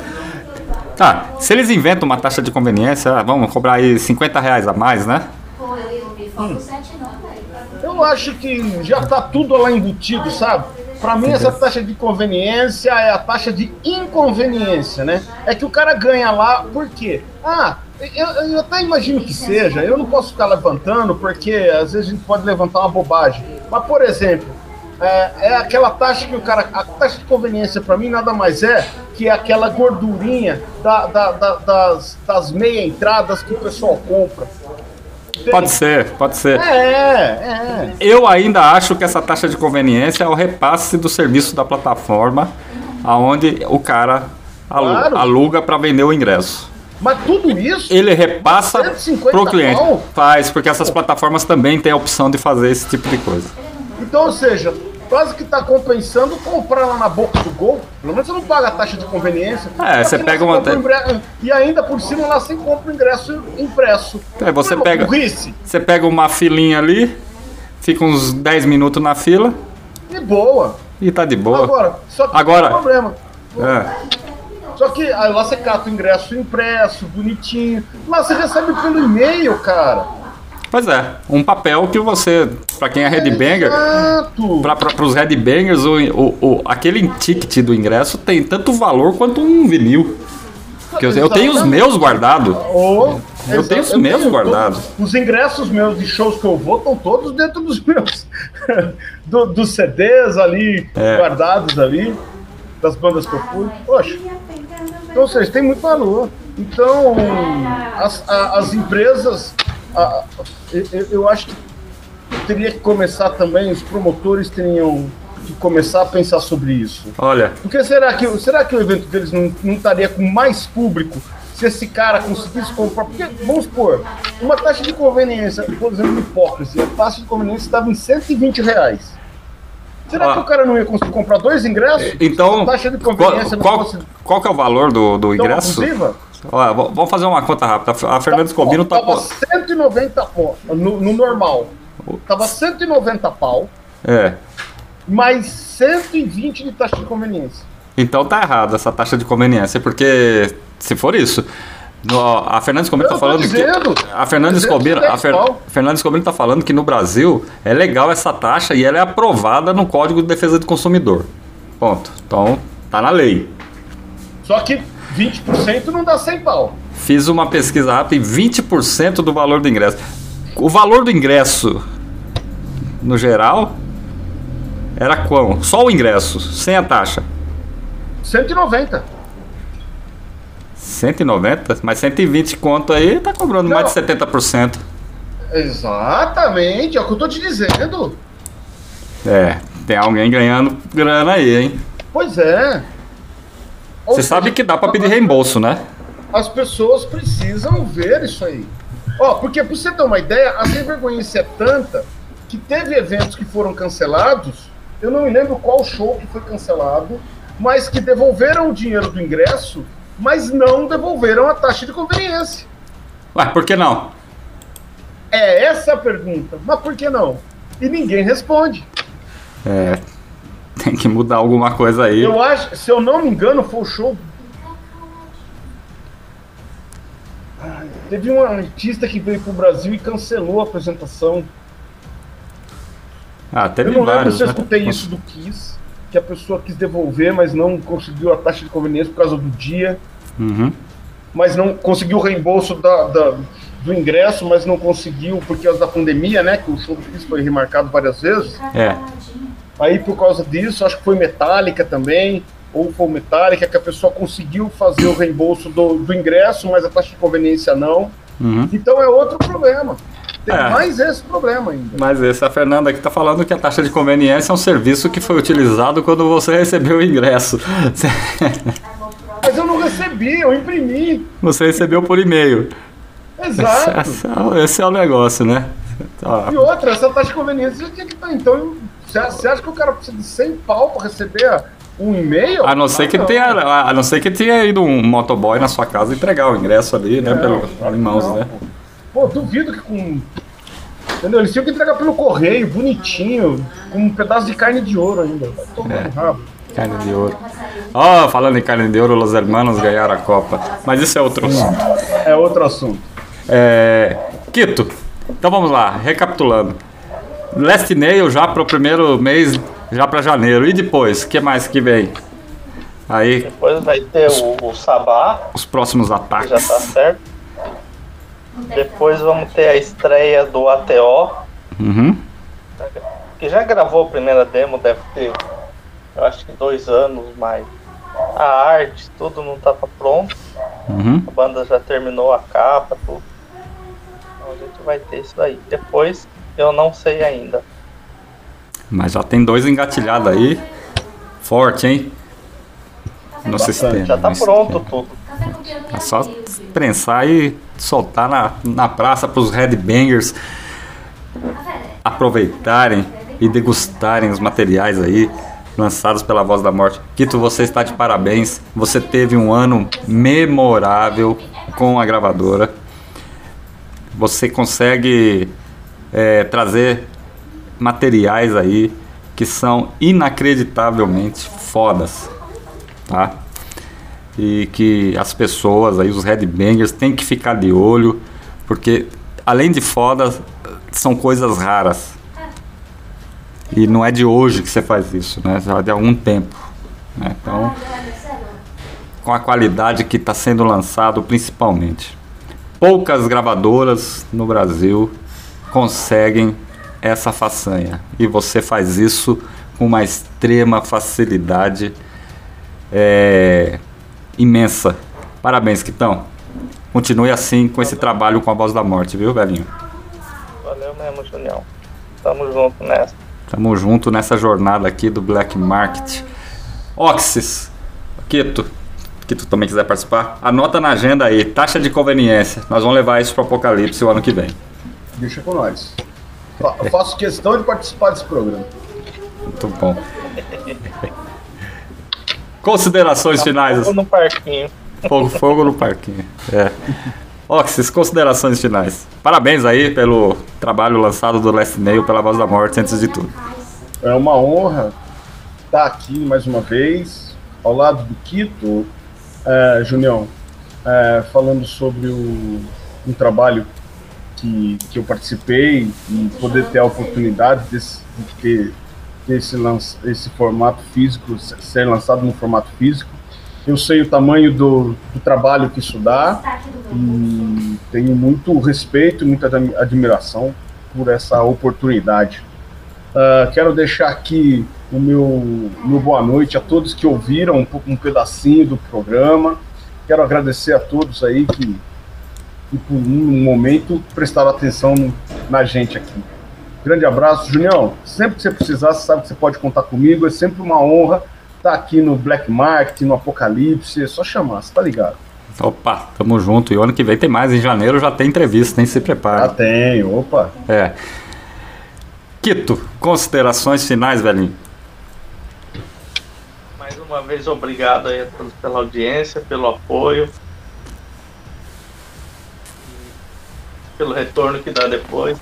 Tá, se eles inventam uma taxa de conveniência, ah, vamos cobrar aí 50 reais a mais, né? Pô, eu ia ouvir Foco 7 não, velho. Eu acho que já tá tudo lá embutido, sabe? Pra mim, essa taxa de conveniência é a taxa de inconveniência, né? É que o cara ganha lá, por quê? Ah, eu, eu até imagino que seja, eu não posso ficar levantando, porque às vezes a gente pode levantar uma bobagem. Mas, por exemplo, é, é aquela taxa que o cara. A taxa de conveniência para mim nada mais é que aquela gordurinha da, da- da- das, das meia entradas que o pessoal compra. Pode ser, pode ser. É, é. Eu ainda acho que essa taxa de conveniência é o repasse do serviço da plataforma, aonde o cara alu- Claro. aluga para vender o ingresso. Mas tudo isso. Ele repassa 150 pro cliente. pau? Faz, porque essas plataformas também têm a opção de fazer esse tipo de coisa. Então, ou seja, quase que tá compensando comprar lá na boca do gol. Pelo menos você não paga a taxa de conveniência. É, você pega uma ingresso- E ainda por cima lá você compra o ingresso impresso. É, você pega-? Você pega uma filinha ali, fica uns 10 minutos na fila E boa. e tá de boa. Agora, só que Agora- tem um problema. É. Só que aí lá você cata o ingresso impresso, bonitinho. Lá você recebe pelo e-mail, cara. Pois é, um papel que você, pra quem é headbanger. Para os headbangers, o, o, o- aquele ticket do ingresso tem tanto valor quanto um vinil. Eu, eu tenho os meus guardados. Eu tenho os meus tenho guardados. todos- Os ingressos meus de shows que eu vou estão todos dentro dos meus. do- dos CDs ali, É. guardados ali, das bandas que eu fui. Poxa, então vocês têm muito valor. Então, as, a- as empresas, a- eu- eu, eu acho que teria que começar também, os promotores teriam que começar a pensar sobre isso. Olha, Porque será que, será que o evento deles não, não estaria com mais público se esse cara conseguisse comprar? Porque, vamos supor, uma taxa de conveniência, por exemplo, hipócrise, a taxa de conveniência estava em 120 reais. Será Ó. que o cara não ia conseguir comprar dois ingressos? então, taxa de qual, conveniência qual, não fosse qual que é o valor do, do tão ingresso? abusiva? Olha, vamos fazer uma conta rápida. A Fernanda Scobino tá... Tava pô- 190 pau no, no normal. Tava 190 pau, É, mais 120 de taxa de conveniência. então tá errado essa taxa de conveniência, porque se for isso... no- a Fernanda Scobino tá Eu tô falando dizendo. que a que é a Fer, pau. Fernanda Scobino tá falando que no Brasil é legal essa taxa e ela é aprovada no Código de Defesa do Consumidor. Ponto. Então tá na lei. Só que 20% não dá 100 pau. Fiz uma pesquisa rápida e 20% do valor do ingresso. O valor do ingresso, no geral, era quão? Só o ingresso, sem a taxa. 190. 190? Mas 120 conto aí tá cobrando mais de Não. 70%. Exatamente, é o que eu tô te dizendo. É, tem alguém ganhando grana aí, hein? Pois é. Ou Você seja, sabe que dá pra pedir reembolso, né? As pessoas precisam ver isso aí. Ó, porque pra você ter uma ideia, a sem vergonhice é tanta que teve eventos que foram cancelados. Eu não me lembro qual show que foi cancelado, mas que devolveram o dinheiro do ingresso, mas não devolveram a taxa de conveniência. Ué, por que não? É essa a pergunta. Mas por que não? E ninguém responde. É, tem que mudar alguma coisa aí. Eu acho, se eu não me engano, foi o show. Ai, Teve um artista que veio pro Brasil e cancelou a apresentação. Ah, Eu teve não lembro vários, se eu né? escutei isso do Kiss, que a pessoa quis devolver, mas não conseguiu a taxa de conveniência por causa do dia, Uhum. mas não conseguiu o reembolso da, da- do ingresso, mas não conseguiu por causa da pandemia, né? Que o show do Kiss foi remarcado várias vezes. É. Aí por causa disso, acho que foi Metallica também, ou foi Metallica, que a pessoa conseguiu fazer o reembolso do, do ingresso, mas a taxa de conveniência não. Uhum. Então é outro problema. Tem É. mais esse problema ainda. Mas esse, a Fernanda aqui tá falando que a taxa de conveniência é um serviço que foi utilizado quando você recebeu o ingresso. Mas eu não recebi, eu imprimi. Você recebeu por e-mail. Exato. Esse, é o- esse é o negócio, né? Tá. E outra, essa taxa de conveniência já tinha que estar. Então, você acha que o cara precisa de 100 pau para receber um e-mail? A não ser que Ah, tenha, a não ser que tenha ido um motoboy na sua casa entregar o ingresso ali, né? Não, Pelo, em mãos, não, né? Pô, duvido que com. Entendeu? Eles tinham que entregar pelo correio, bonitinho, com um pedaço de carne de ouro ainda. É. rabo. Carne de ouro. Ó, falando em carne de ouro, os hermanos ganharam a Copa. Mas isso é outro assunto. É outro assunto. É, Quito, então vamos lá, recapitulando. Last Nail já para o primeiro mês, já para janeiro. E depois, o que mais que vem? Aí, Depois vai ter o, o Sabá, os próximos que já ataques. tá certo. Depois vamos ter a estreia do ATO, Uhum. que já gravou a primeira demo, deve ter, eu acho que dois anos, mas a arte, tudo não estava pronto. Uhum. A banda já terminou a capa, tudo. Então a gente vai ter isso aí. Depois eu não sei ainda. Mas já tem dois engatilhados aí. Forte, hein? No sistema. Já tá no pronto sistema. tudo. Pelo É só prensar e soltar na, na praça pros headbangers aproveitarem e degustarem os materiais aí lançados pela Voz da Morte. Quito, você está de parabéns. Você teve um ano memorável com a gravadora. Você consegue é, trazer materiais aí que são inacreditavelmente fodas, tá? E que as pessoas aí, os headbangers, têm que ficar de olho, porque além de fodas, são coisas raras. E não é de hoje que você faz isso, né? Já de algum tempo. né? Então, com a qualidade que está sendo lançado, principalmente. Poucas gravadoras no Brasil conseguem essa façanha. E você faz isso com uma extrema facilidade é, imensa. Parabéns, Quitão. Continue assim com esse trabalho com a voz da morte, viu, velhinho? Valeu mesmo, Junião. Tamo junto nessa. Tamo junto nessa jornada aqui do Black Market. Oxys, Quito, que tu também quiser participar, anota na agenda aí, taxa de conveniência. Nós vamos levar isso pro Apocalipse o ano que vem. Deixa com nós. Eu faço questão de participar desse programa. Muito bom. Considerações finais. Fogo no parquinho. Fogo, fogo no parquinho. É. Oxys, considerações finais. Parabéns aí pelo trabalho lançado do Last Nail pela Voz da Morte, antes de tudo. É uma honra estar aqui mais uma vez, ao lado do Quito, é, Junião, é, falando sobre o, um trabalho que, que eu participei e poder ter a oportunidade desse- de ter, ter esse, lança- esse formato físico, se- ser lançado no formato físico. Eu sei o tamanho do, do trabalho que isso dá e tenho muito respeito, muita admi- admiração por essa oportunidade. Ah, quero deixar aqui o meu, meu boa noite a todos que ouviram um, um pedacinho do programa. Quero agradecer a todos aí que, que por um momento prestaram atenção no- na gente aqui. Grande abraço, Junião. Sempre que você precisar, você sabe que você pode contar comigo. É sempre uma honra estar aqui no Black Market, no Apocalipse. É só chamar, você tá ligado? Opa, tamo junto. E o ano que vem tem mais. Em janeiro já tem entrevista, nem se Já prepara. tenho, opa. É. Quito, considerações finais, velhinho. Mais uma vez, obrigado aí a todos pela audiência, pelo apoio. Pelo retorno que dá depois.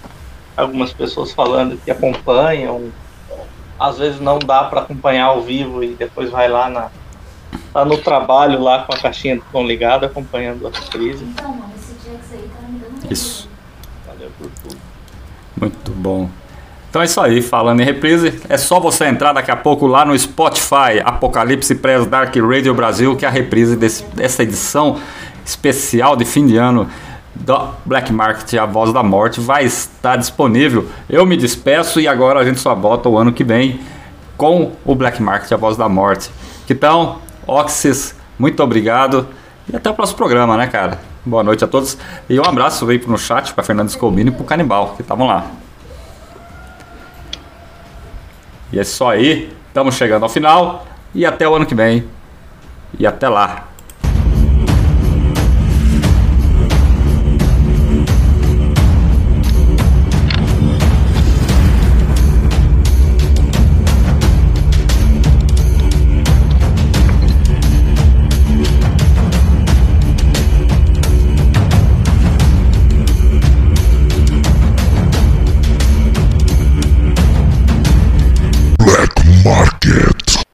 Algumas pessoas falando que acompanham. Às vezes não dá para acompanhar ao vivo e depois vai lá na tá no trabalho lá com a caixinha de som ligada acompanhando as crises. Então, mano, esse Jax aí tá me dando medo. Isso. Valeu por tudo. Muito bom. Então é isso aí, falando em reprise, é só você entrar daqui a pouco lá no Spotify, Apocalipse Press Dark Radio Brasil, que é a reprise desse- dessa edição especial de fim de ano do Black Market, a voz da morte, vai estar disponível. Eu me despeço e agora a gente só volta o ano que vem com o Black Market, a voz da morte. Então, Oxys, muito obrigado e até o próximo programa, né, cara? Boa noite a todos e um abraço aí no chat para Fernando Scobini e pro Canibal, que estavam lá. E é só aí, estamos chegando ao final e até o ano que vem. E até lá.